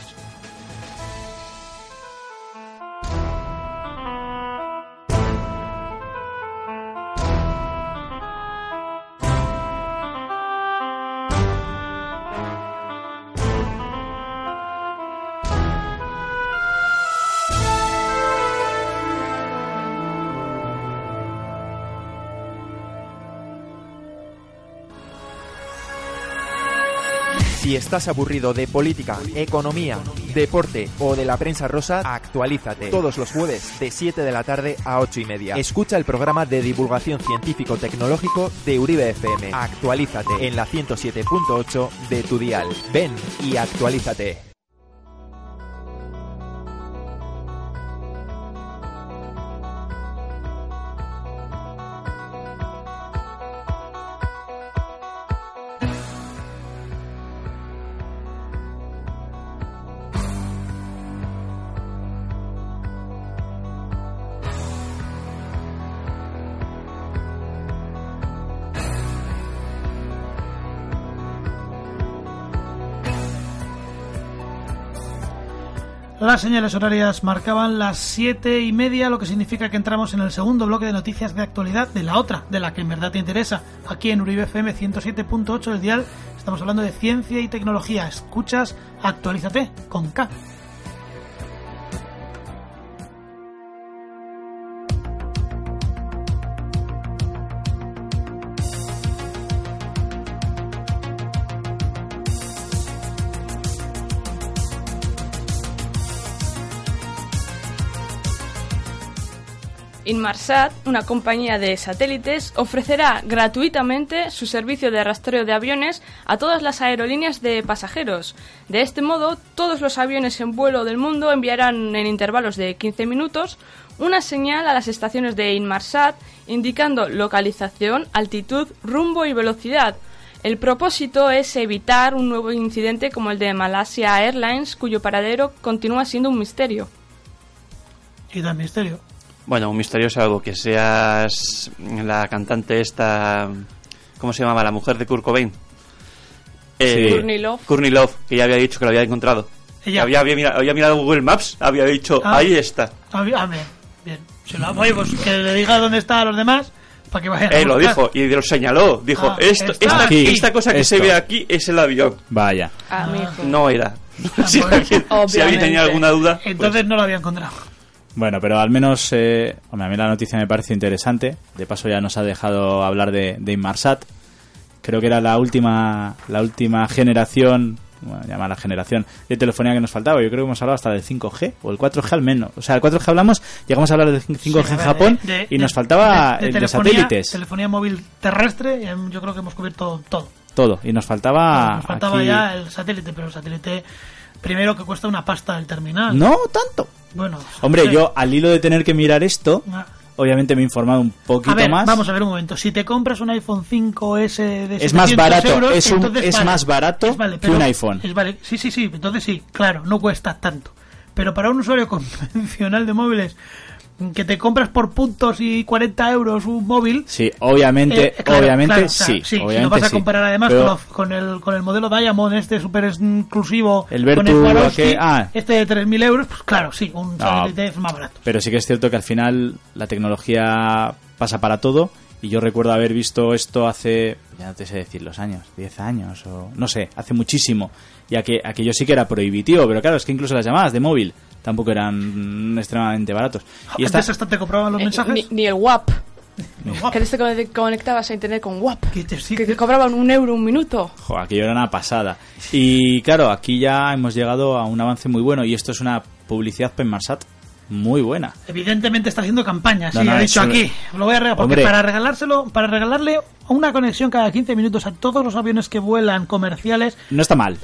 S9: Si estás aburrido de política, economía, deporte o de la prensa rosa, actualízate. Todos los jueves de 7 de la tarde a 8 y media. Escucha el programa de divulgación científico-tecnológico de Uribe FM. Actualízate en la 107.8 de tu dial. Ven y actualízate.
S4: Las señales horarias marcaban las siete y media, lo que significa que entramos en el segundo bloque de noticias de actualidad de la otra, de la que en verdad te interesa. Aquí en Uribe FM 107.8 del dial estamos hablando de ciencia y tecnología. Escuchas, actualízate con K.
S3: Inmarsat, una compañía de satélites, ofrecerá gratuitamente su servicio de rastreo de aviones a todas las aerolíneas de pasajeros. De este modo, todos los aviones en vuelo del mundo enviarán en intervalos de 15 minutos una señal a las estaciones de Inmarsat indicando localización, altitud, rumbo y velocidad. El propósito es evitar un nuevo incidente como el de Malaysia Airlines, cuyo paradero continúa siendo un misterio.
S4: Y da misterio.
S5: Bueno, un misterio es algo que seas la cantante esta... ¿Cómo se llamaba? La mujer de Kurt Cobain.
S6: Sí.
S3: Courtney Love.
S5: Courtney Love, que ya había dicho que lo había encontrado.
S4: Ella.
S5: Había, había, mira- había mirado Google Maps, había dicho,
S4: Ah.
S5: ahí está.
S4: A ver, a ver, Bien. Si lo oye, pues que le diga dónde está a los demás para que vayan a
S5: Eh, lo dijo y lo señaló. Dijo,
S4: Ah,
S5: esto, esta,
S4: aquí.
S5: esta cosa que
S6: Esto.
S5: se ve aquí es el avión.
S6: Vaya.
S3: Ah.
S5: No era. si, alguien, si alguien
S3: Obviamente.
S5: tenía alguna duda, pues,
S4: Entonces no lo había encontrado.
S6: Bueno, pero al menos, eh, hombre, a mí la noticia me parece interesante. De paso ya nos ha dejado hablar de, de Inmarsat. Creo que era la última, la última generación, bueno, llamar la generación de telefonía que nos faltaba. Yo creo que hemos hablado hasta del 5G o el 4G al menos. O sea, el 4G hablamos, llegamos a hablar del 5G
S4: Sí, a
S6: en Japón
S4: de-
S6: y nos faltaba el de satélites.
S4: Telefonía móvil terrestre, em, yo creo que hemos cubierto todo.
S6: Todo. Y nos faltaba.
S4: Nos faltaba
S6: aquí-
S4: ya el satélite, pero el satélite, primero que cuesta una pasta el terminal.
S6: No tanto.
S4: Bueno,
S6: Hombre, yo al hilo de tener que mirar esto,
S4: Ah.
S6: obviamente me he informado un poquito
S4: A ver,
S6: más.
S4: vamos a ver un momento. Si te compras un iPhone 5S de
S6: Es más
S4: 700
S6: barato,
S4: euros,
S6: es un- es
S4: vale.
S6: más barato
S4: Es vale,
S6: que un iPhone.
S4: es vale. Sí, sí, sí. Entonces sí, claro, no cuesta tanto. Pero para un usuario convencional de móviles que te compras por puntos y 40 euros un móvil,
S6: Sí, obviamente,
S4: Eh, claro,
S6: obviamente
S4: claro, o sea,
S6: sí.
S4: Si
S6: obviamente
S4: lo vas a
S6: sí.
S4: comparar además
S6: Pero
S4: con, con el, con el modelo Diamond, este súper exclusivo,
S6: El
S4: con
S6: Vertu,
S4: el Swarovski,
S6: que- ah.
S4: este de 3.000 euros, pues claro, sí, un
S6: No.
S4: satélite es más barato.
S6: Pero sí que es cierto que al final la tecnología pasa para todo. Y yo recuerdo haber visto esto hace, ya no te sé decir los años, 10 años o no sé, hace muchísimo. Y que aquello sí que era prohibitivo, pero claro, es que incluso las llamadas de móvil tampoco eran extremadamente baratos. Y
S4: Antes
S6: esta,
S4: hasta te compraban los
S3: Eh,
S4: mensajes.
S3: Ni, ni el WAP. Que te conect- conectabas a internet con WAP.
S4: que te- sí,
S3: cobraban un euro un minuto.
S6: jo, aquello era una pasada. Y claro, aquí ya hemos llegado a un avance muy bueno y esto es una publicidad Penmarsat muy buena.
S4: Evidentemente está haciendo campaña, sí,
S6: No, no,
S4: ha dicho aquí. Lo voy a regalar, porque
S6: Hombre.
S4: para regalárselo, para regalarle una conexión cada 15 minutos a todos los aviones que vuelan comerciales,
S6: No está mal.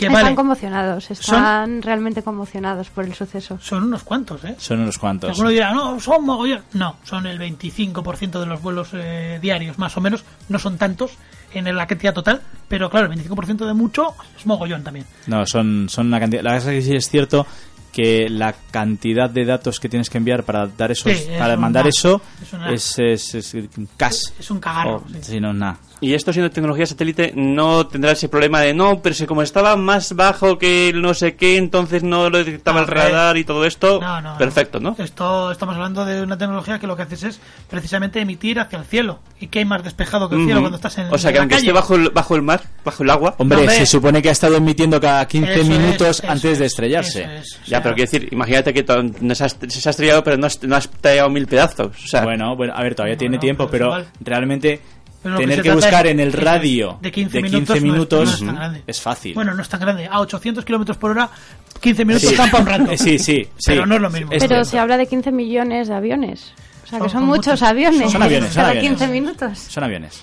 S4: Que
S7: Están
S4: vale,
S7: conmocionados, están realmente conmocionados por el suceso.
S4: son unos cuantos, ¿eh?
S6: Son unos cuantos.
S4: Alguno dirá, no, son mogollón. No, son el 25% de los vuelos eh, diarios, más o menos. No son tantos en la cantidad total, pero claro, el 25% de mucho es mogollón también.
S6: No, son, son una cantidad. La verdad es que sí es cierto que la cantidad de datos que tienes que enviar para dar esos,
S4: Sí, es
S6: para mandar eso
S4: Es un nada.
S6: es, es, es un.
S4: Es un cagarro.
S6: O-
S4: sí.
S6: sí, no, nada.
S5: Y esto siendo tecnología satélite no tendrá ese problema de no, pero si como estaba más bajo que el no sé qué, entonces no lo detectaba
S4: No,
S5: el radar y todo esto.
S4: No, no,
S5: perfecto, ¿no?
S4: Esto estamos hablando de una tecnología que lo que haces es precisamente emitir hacia el cielo. ¿Y qué hay más despejado que el cielo cuando estás en
S5: o sea que
S4: la
S5: aunque
S4: calle?
S5: esté bajo el, bajo el mar, bajo el agua.
S6: Hombre,
S4: hombre.
S6: se supone que ha estado emitiendo cada 15
S4: Eso es,
S6: minutos antes de
S4: es,
S6: estrellarse.
S4: O
S5: Ya,
S4: sea,
S5: pero quiero decir, imagínate que se, ha, estrellado, pero no has, no has tallado mil pedazos. O sea,
S6: Bueno, bueno, a ver, todavía tiene tiempo,
S4: pero
S6: realmente
S4: Pero que
S6: tener que
S4: trata
S6: buscar en el radio
S4: de 15
S6: de
S4: minutos
S6: 15
S4: no es-
S6: minutos
S4: no es tan grande.
S6: es fácil.
S4: Bueno, no es tan grande. A 800 kilómetros por hora, 15 minutos
S6: Sí.
S4: están para un rato.
S6: Sí, sí, sí.
S4: Pero no es lo mismo.
S6: Es
S7: Pero se habla de 15 millones de aviones. O sea, que
S4: Son-
S7: son,
S4: son
S7: muchos
S4: muchos.
S7: aviones.
S6: Son aviones, son
S7: Cada
S6: aviones.
S7: 15 minutos.
S6: Son aviones.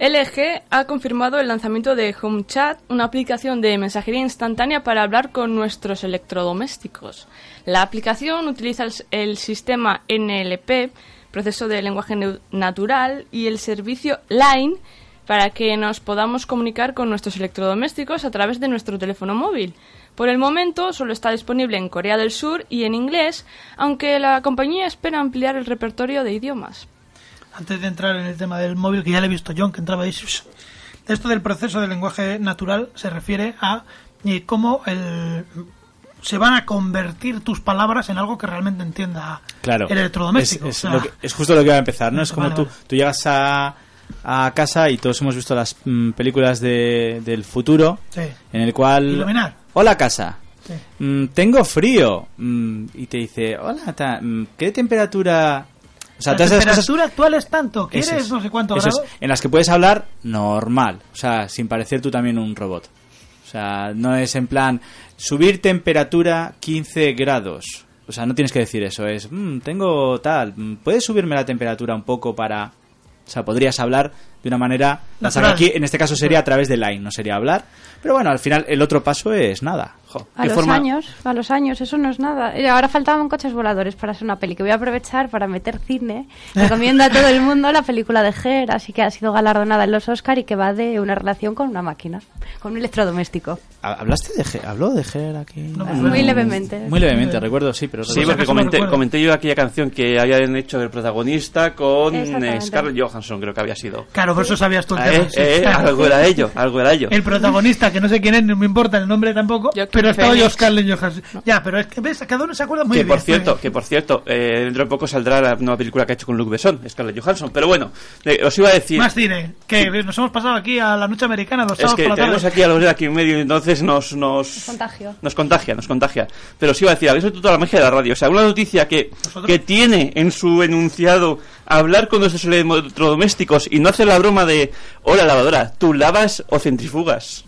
S3: LG ha confirmado el lanzamiento de HomeChat, una aplicación de mensajería instantánea para hablar con nuestros electrodomésticos. La aplicación utiliza el, el sistema NLP, proceso de lenguaje natural, y el servicio Line para que nos podamos comunicar con nuestros electrodomésticos a través de nuestro teléfono móvil. Por el momento solo está disponible en Corea del Sur y en inglés, aunque la compañía espera ampliar el repertorio de idiomas.
S4: Antes de entrar en el tema del móvil, que ya le he visto John, que entraba ahí. Esto del proceso de lenguaje natural se refiere a eh, cómo el, se van a convertir tus palabras en algo que realmente entienda
S6: Claro.
S4: el electrodoméstico.
S6: Es, es
S4: O sea,
S6: lo que- es justo lo que va a empezar, ¿no? Es como
S4: Vale,
S6: tú,
S4: vale.
S6: tú llegas a, a casa y todos hemos visto las mm, películas de, del futuro
S4: sí.
S6: en el cual...
S4: Iluminar.
S6: Hola casa.
S4: Sí.
S6: Mm, tengo frío. Mm, y te dice, hola, ta- mm, ¿qué temperatura...? O sea,
S4: la
S6: todas esas cosas...
S4: temperatura actual es tanto. ¿Quieres
S6: es,
S4: no sé
S6: es,
S4: grados?
S6: en las que puedes hablar normal, o sea, sin parecer tú también un robot. O sea, no es en plan subir temperatura 15 grados. O sea, no tienes que decir eso, es, "Mm, tengo tal, mm, ¿puedes subirme la temperatura un poco para... O sea, podrías hablar de una manera... aquí, en este caso, sería a través de Line, no sería hablar. Pero bueno, al final, el otro paso es nada. Jo,
S7: A
S6: ¿qué
S7: los
S6: forma-
S7: años, a los años, eso no es nada. Eh, Ahora faltaban coches voladores para hacer una peli que voy a aprovechar para meter cine. Recomiendo a todo el mundo la película de Her, así que ha sido galardonada en los Oscar y que va de una relación con una máquina, con un electrodoméstico.
S6: ¿Hablaste de Ger? ¿Habló de Ger aquí?
S7: Muy levemente.
S6: Muy levemente, recuerdo, sí, pero...
S5: Sí, porque comenté, comenté yo aquella canción que habían hecho el protagonista con eh. Scarlett Johansson, creo que había sido.
S4: Claro, por eso sabías tú el
S5: Ah,
S4: tema.
S5: eh, eh,
S4: claro.
S5: algo era ello, algo era ello.
S4: El protagonista, que no sé quién es, no me importa el nombre tampoco, pero estaba
S3: Phoenix.
S4: yo Scarlett Johansson. Ya, pero es que ves, cada uno se acuerda muy
S5: que
S4: bien.
S5: por cierto, que por cierto, eh, dentro de poco saldrá la nueva película que ha hecho con Luke Besson, Scarlett Johansson. Pero bueno, eh, os iba a decir.
S4: Más cine, que nos hemos pasado aquí a la noche americana
S5: Es
S4: sábados
S5: que
S4: por la
S5: tenemos
S4: tarde.
S5: aquí a Lorena aquí en medio entonces nos, nos,
S7: Contagio.
S5: nos contagia, nos contagia. Pero os iba a decir, habéis visto toda la magia de la radio. O sea, una noticia que, que tiene en su enunciado hablar con nuestros electrodomésticos y no hacer la broma de, hola lavadora, ¿tú lavas o centrifugas?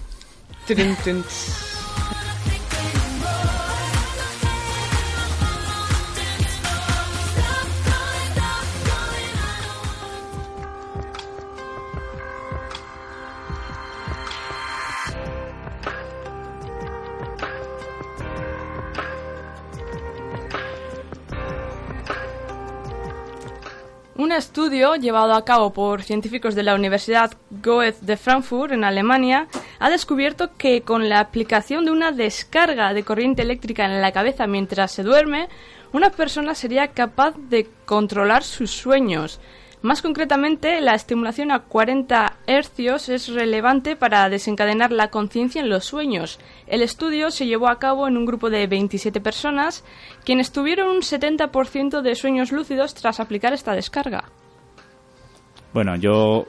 S3: Un estudio llevado a cabo por científicos de la Universidad Goethe de Frankfurt, en Alemania, ha descubierto que con la aplicación de una descarga de corriente eléctrica en la cabeza mientras se duerme, una persona sería capaz de controlar sus sueños. Más concretamente, la estimulación a 40 hercios es relevante para desencadenar la conciencia en los sueños. El estudio se llevó a cabo en un grupo de 27 personas, quienes tuvieron un 70% de sueños lúcidos tras aplicar esta descarga.
S6: Bueno, yo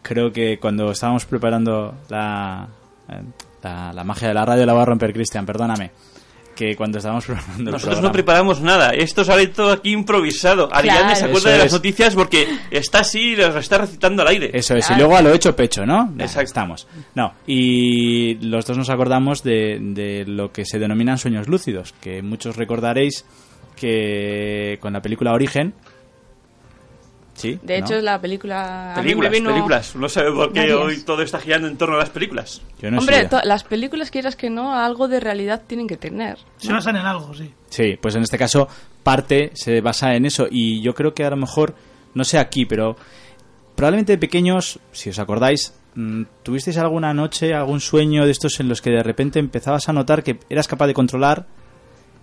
S6: creo que cuando estábamos preparando la, eh, la, la magia de la radio la va a romper Cristian, perdóname. Que cuando estábamos preparando el
S5: Nosotros no preparamos nada, esto sale todo aquí improvisado. Ariadne se acuerda
S6: Eso
S5: de las
S6: es.
S5: noticias porque está así y las está recitando al aire.
S6: Eso es, y luego a lo hecho pecho, ¿no?
S5: Exacto.
S6: Estamos. No, y los dos nos acordamos de, de lo que se denominan sueños lúcidos, que muchos recordaréis que con la película Origen. Sí.
S3: De
S6: ¿no?
S3: hecho, la película...
S5: Películas,
S3: vino
S5: películas. No sé por qué
S3: varias.
S5: hoy todo está girando en torno a las películas.
S6: Yo no
S3: Hombre, las películas, quieras que no, algo de realidad tienen que tener.
S4: Se basan en algo, sí.
S6: Sí, pues en este caso parte se basa en eso y yo creo que a lo mejor, no sé aquí, pero probablemente de pequeños, si os acordáis, mm, ¿tuvisteis alguna noche, algún sueño de estos en los que de repente empezabas a notar que eras capaz de controlar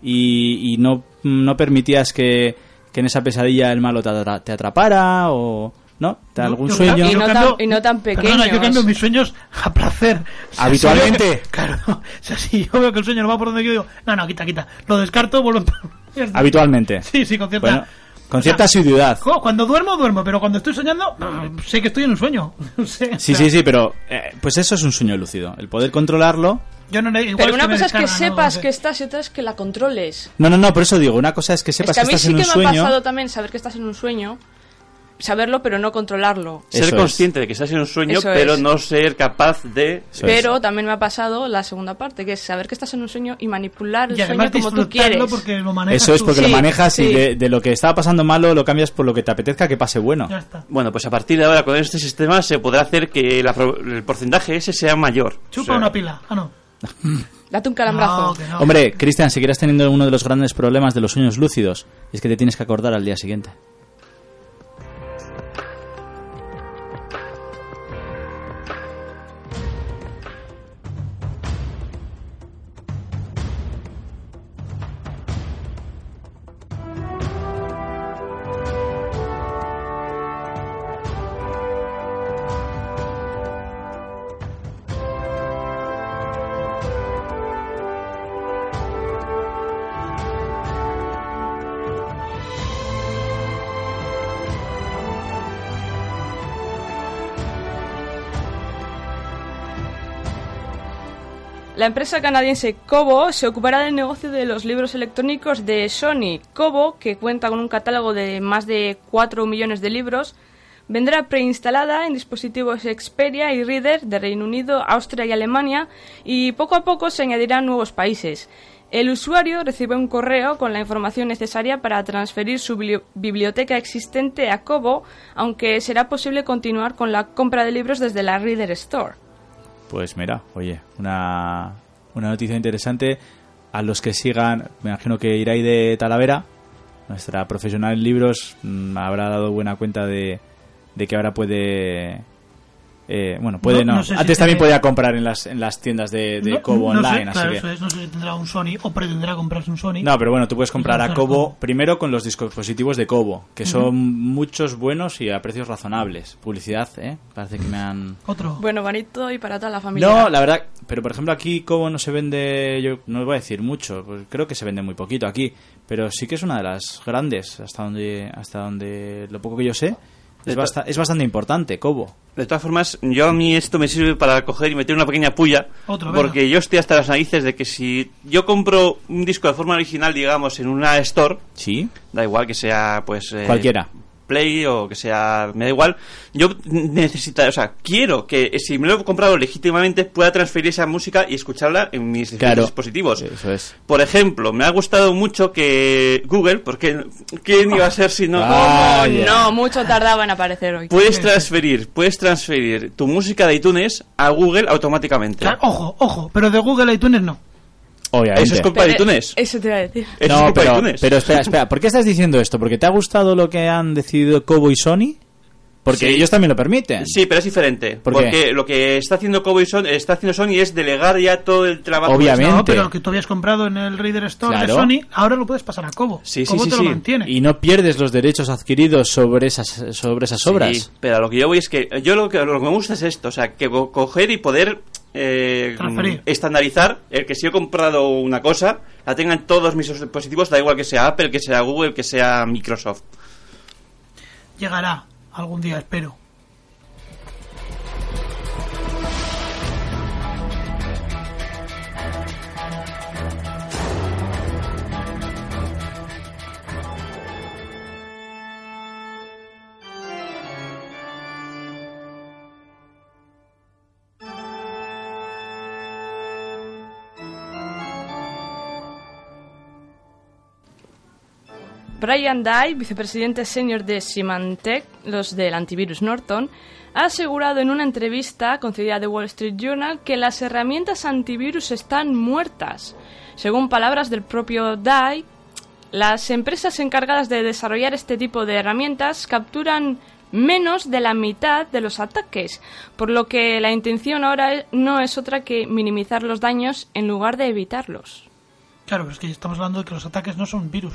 S6: y, y no, no permitías que, que en esa pesadilla el malo te, atra- te atrapara o... ¿No? ¿Te- ¿Algún
S4: Yo-
S6: sueño?
S3: Y no tan- y no tan
S4: Perdona, yo cambio mis sueños a placer. O sea,
S6: ¿Habitualmente?
S4: si veo que- claro. O sea, si yo veo que el sueño no va por donde yo digo, no, no, quita, quita. Lo descarto, vuelvo a...
S6: Habitualmente.
S4: Sí, sí, con cierta...
S6: Bueno, con
S4: o sea,
S6: cierta asiduidad.
S4: jo, Cuando duermo, duermo, pero cuando estoy soñando, no, sé que estoy en un sueño. No o
S6: Sí,
S4: sea,
S6: sí, sí, pero eh, pues eso es un sueño lúcido. El poder controlarlo
S4: Yo no, igual
S3: Pero una cosa es que sepas
S4: No sé.
S3: que estás y otra es que la controles.
S6: No, no, no, por eso digo, una cosa es que
S3: Es
S6: sepas
S3: que a
S6: que
S3: mí
S6: estás
S3: sí
S6: en
S3: que
S6: un
S3: me ha
S6: sueño.
S3: pasado también saber que estás en un sueño, saberlo pero no controlarlo.
S5: Ser
S6: Eso es.
S5: consciente de que estás en un sueño,
S3: Eso
S5: pero
S3: es.
S5: no ser capaz de...
S3: Pero también me ha pasado la segunda parte, que es saber que estás en un sueño y manipular el
S4: Y
S3: sueño como tú quieres.
S4: porque lo manejas
S6: Eso es
S4: tú.
S6: porque lo
S3: Sí,
S6: manejas y
S3: sí.
S6: de, de lo que estaba pasando malo lo cambias por lo que te apetezca que pase bueno.
S4: Ya está.
S5: Bueno, pues a partir de ahora con este sistema se podrá hacer que la pro- el porcentaje ese sea mayor.
S4: Chupa
S5: O sea,
S4: una pila. Ah, no.
S3: Date un calambrazo.
S4: No, que no.
S6: Hombre, Cristian, seguirás teniendo uno de los grandes problemas de los sueños lúcidos. Es que te tienes que acordar al día siguiente.
S3: Empresa canadiense Kobo se ocupará del negocio de los libros electrónicos de Sony. Kobo, que cuenta con un catálogo de más de 4 millones de libros, vendrá preinstalada en dispositivos Xperia y Reader de Reino Unido, Austria y Alemania y poco a poco se añadirán nuevos países. El usuario recibe un correo con la información necesaria para transferir su bibli- biblioteca existente a Kobo, aunque será posible continuar con la compra de libros desde la Reader Store.
S6: Pues mira, oye, una, una noticia interesante. A los que sigan, me imagino que Irai de Talavera, nuestra profesional en libros, mm, habrá dado buena cuenta de, de que ahora puede... eh, bueno, puede
S4: No-
S6: no.
S4: no sé si
S6: Antes también
S4: tiene-
S6: podía comprar en las, en las tiendas de, de
S4: No-
S6: Kobo
S4: no sé,
S6: online,
S4: claro,
S6: así que...
S4: eso es, no sé si tendrá un Sony o pretenderá comprarse un Sony.
S6: No, pero bueno, tú puedes comprar a Kobo primero con los dispositivos de Kobo, que son muchos buenos y a precios razonables. Publicidad, ¿eh? Parece que me han...
S4: Otro.
S3: Bueno, bonito y para toda la familia.
S6: No, la verdad, pero por ejemplo aquí Kobo no se vende, yo no os voy a decir mucho, pues creo que se vende muy poquito aquí, pero sí que es una de las grandes, hasta donde, hasta donde lo poco que yo sé, es, es bastante importante Kobo.
S5: De todas formas, yo a mí esto me sirve para coger y meter una pequeña puya.
S4: Otro, venga.
S5: porque yo estoy hasta las narices de que si yo compro un disco de forma original, digamos, en una store,
S6: Sí,
S5: da igual que sea, pues. eh,
S6: cualquiera.
S5: Play o que sea, me da igual. Yo necesito, o sea, quiero que eh, si me lo he comprado legítimamente pueda transferir esa música y escucharla en mis
S6: Claro.
S5: dispositivos.
S6: Eso es.
S5: Por ejemplo, me ha gustado mucho que Google, porque ¿quién iba a ser si no?
S6: Ah,
S3: Oh, no, mucho tardaba en aparecer hoy.
S5: Puedes transferir, puedes transferir tu música de iTunes a Google automáticamente.
S4: Claro, ojo, ojo, pero de Google iTunes no.
S6: Obviamente.
S5: Eso es culpa de iTunes.
S3: Eso te iba a decir.
S5: Eso es
S6: No,
S5: culpa de
S6: pero,
S5: iTunes.
S6: pero espera, espera, ¿por qué estás diciendo esto? ¿Porque te ha gustado lo que han decidido Kobo y Sony? Porque
S5: Sí.
S6: ellos también lo permiten.
S5: Sí, pero es diferente.
S6: ¿Por qué?
S5: porque lo que está haciendo Kobo y Son- está haciendo Sony es delegar ya todo el trabajo.
S6: Obviamente.
S4: No, pero lo que tú habías comprado en el Reader Store
S6: Claro.
S4: de Sony, ahora lo puedes pasar a Kobo.
S5: Sí, sí,
S4: Kobo
S5: sí,
S4: te
S5: sí.
S4: lo mantiene.
S6: Y no pierdes los derechos adquiridos sobre esas, sobre esas
S5: Sí,
S6: obras.
S5: pero a lo que yo voy es que yo lo que, lo que me gusta es esto, o sea, que co- coger y poder eh, estandarizar el que si he comprado una cosa, la tengan todos mis dispositivos, da igual que sea Apple, que sea Google, que sea Microsoft.
S4: Llegará algún día, espero.
S3: Brian Dye, vicepresidente senior de Symantec, los del antivirus Norton, ha asegurado en una entrevista concedida a The Wall Street Journal que las herramientas antivirus están muertas. Según palabras del propio Dye, las empresas encargadas de desarrollar este tipo de herramientas capturan menos de la mitad de los ataques, por lo que la intención ahora no es otra que minimizar los daños en lugar de evitarlos.
S4: Claro, pero es que estamos hablando de que los ataques no son virus.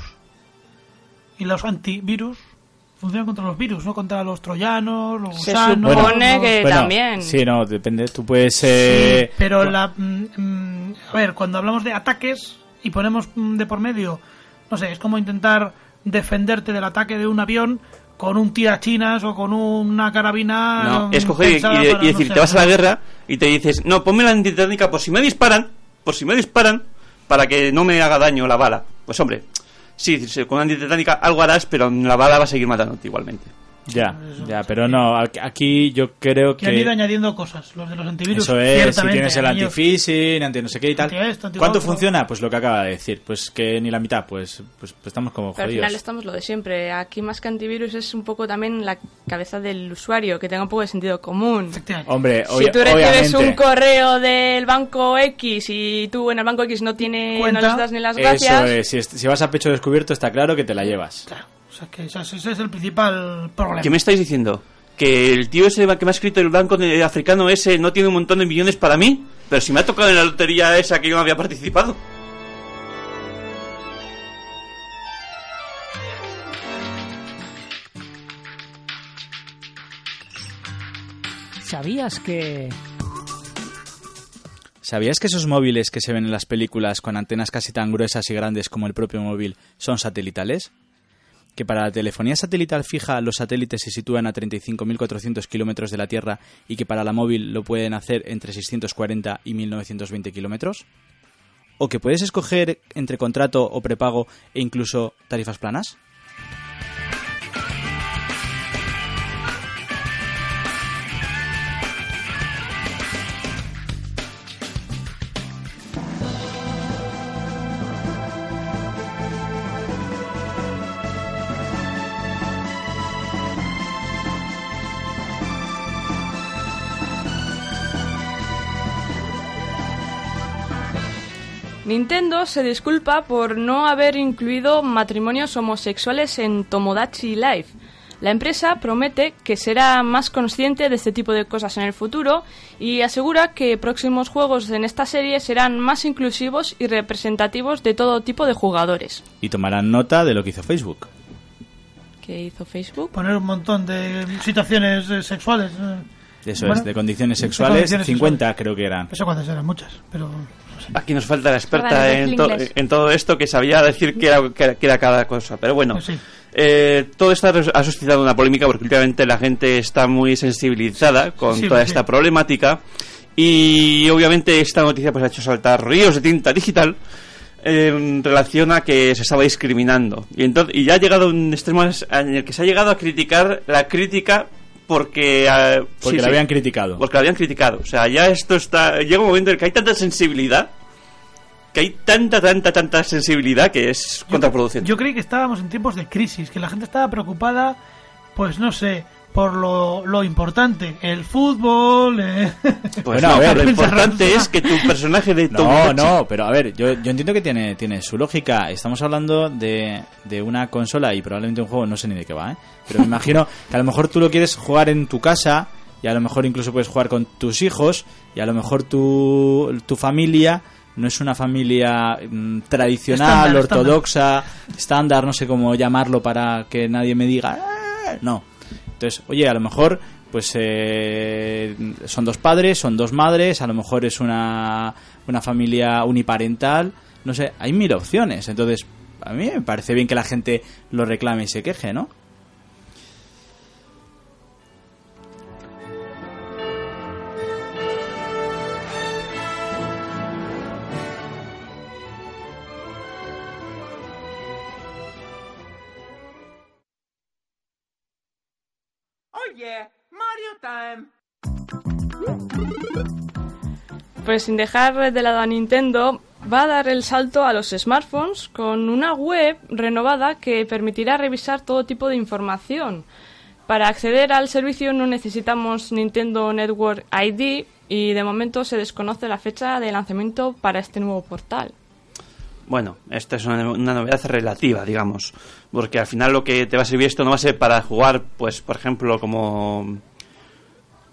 S4: Y los antivirus funcionan contra los virus, no contra los troyanos, los
S3: Se
S4: gusanos.
S3: supone
S4: los-
S3: que
S6: Bueno,
S3: también.
S6: Sí, no, depende. Tú puedes. eh,
S4: Sí, pero la, mm, mm, a ver, cuando hablamos de ataques y ponemos mm, de por medio, no sé, es como intentar defenderte del ataque de un avión con un tirachinas o con una carabina.
S5: No, es coger y,
S4: para,
S5: decir,
S4: sé,
S5: te vas a la guerra y te dices, no, ponme la antitécnica por si me disparan, por si me disparan, para que no me haga daño la bala. Pues hombre, sí, con antitécnica algo harás, pero la bala va a seguir matándote igualmente.
S6: Ya, ya, pero no. aquí- yo creo
S4: Que han ido
S6: que.
S4: añadiendo cosas, los de los antivirus.
S6: Eso es, si tienes el anti-phishing, anti no sé qué y tal.
S4: Esto,
S6: ¿Cuánto
S4: otro.
S6: funciona? Pues lo que acaba de decir. Pues que ni la mitad, pues, pues, pues estamos como
S3: Pero al
S6: jodidos.
S3: final estamos lo de siempre. Aquí más que antivirus es un poco también la cabeza del usuario, que tenga un poco de sentido común.
S6: Hombre,
S3: Si
S6: obvia-
S3: tú recibes
S6: obviamente.
S3: un correo del banco X y tú en el banco X no tiene, no les das ni las gracias,
S6: Eso es, si, est- si vas a pecho descubierto está claro que te la llevas.
S4: O sea, que ese ese es el principal problema.
S5: ¿Qué me estáis diciendo? ¿Que el tío ese que me ha escrito el banco africano ese no tiene un montón de millones para mí? Pero si me ha tocado en la lotería esa que yo no había participado.
S1: ¿Sabías que...
S6: ¿Sabías que esos móviles que se ven en las películas con antenas casi tan gruesas y grandes como el propio móvil son satelitales? Que para la telefonía satelital fija los satélites se sitúan a 35.400 kilómetros de la Tierra y que para la móvil lo pueden hacer entre 640 y 1.920 kilómetros? ¿O que puedes escoger entre contrato o prepago e incluso tarifas planas?
S3: Nintendo se disculpa por no haber incluido matrimonios homosexuales en Tomodachi Life. La empresa promete que será más consciente de este tipo de cosas en el futuro y asegura que próximos juegos en esta serie serán más inclusivos y representativos de todo tipo de jugadores.
S6: Y tomarán nota de lo que hizo Facebook.
S3: ¿Qué hizo Facebook?
S4: Poner un montón de situaciones eh, sexuales.
S6: Eso
S4: Bueno,
S6: es, de condiciones
S4: de
S6: sexuales,
S4: condiciones
S6: 50 creo que eran.
S4: No sé cuántas eran, muchas, pero...
S5: Aquí nos falta la experta en,
S7: el
S5: to-
S7: inglés.
S5: en todo esto que sabía decir que era, que cada cosa. Pero bueno,
S4: Pues sí.
S5: eh, todo esto ha suscitado una polémica porque últimamente la gente está muy sensibilizada con
S4: Sí,
S5: toda
S4: sí.
S5: esta problemática y obviamente esta noticia pues ha hecho saltar ríos de tinta digital en relación a que se estaba discriminando y entonces y ya ha llegado a un extremo en el que se ha llegado a criticar la crítica porque ah,
S6: Porque
S5: sí,
S6: la
S5: sí,
S6: habían criticado.
S5: porque la habían criticado. O sea, ya esto está. Llega un momento en el que hay tanta sensibilidad. Que hay tanta, tanta, tanta sensibilidad que es contraproducente.
S4: Yo creí que estábamos en tiempos de crisis, que la gente estaba preocupada, pues no sé, por lo, lo importante, el fútbol... eh.
S5: pues
S6: Bueno,
S5: no,
S6: a ver,
S5: lo importante es que tu personaje de
S6: No, no, pero a ver, yo, yo entiendo que tiene, tiene su lógica. Estamos hablando de, de una consola y probablemente un juego, no sé ni de qué va, ¿eh? Pero me imagino que a lo mejor tú lo quieres jugar en tu casa y a lo mejor incluso puedes jugar con tus hijos y a lo mejor tu, tu familia no es una familia mm, tradicional,
S4: Estándar,
S6: ortodoxa, estándar. no sé cómo llamarlo para que nadie me diga, "Ah", no. Entonces, oye, a lo mejor pues eh, son dos padres, son dos madres, a lo mejor es una, una familia uniparental, no sé, hay mil opciones. Entonces, a mí me parece bien que la gente lo reclame y se queje, ¿no?
S3: Pues sin dejar de lado a Nintendo, va a dar el salto a los smartphones con una web renovada que permitirá revisar todo tipo de información. Para acceder al servicio no necesitamos Nintendo Network ID y de momento se desconoce la fecha de lanzamiento para este nuevo portal.
S5: Bueno, esta es una, una novedad relativa, digamos. Porque al final lo que te va a servir esto no va a ser para jugar, pues, por ejemplo, como.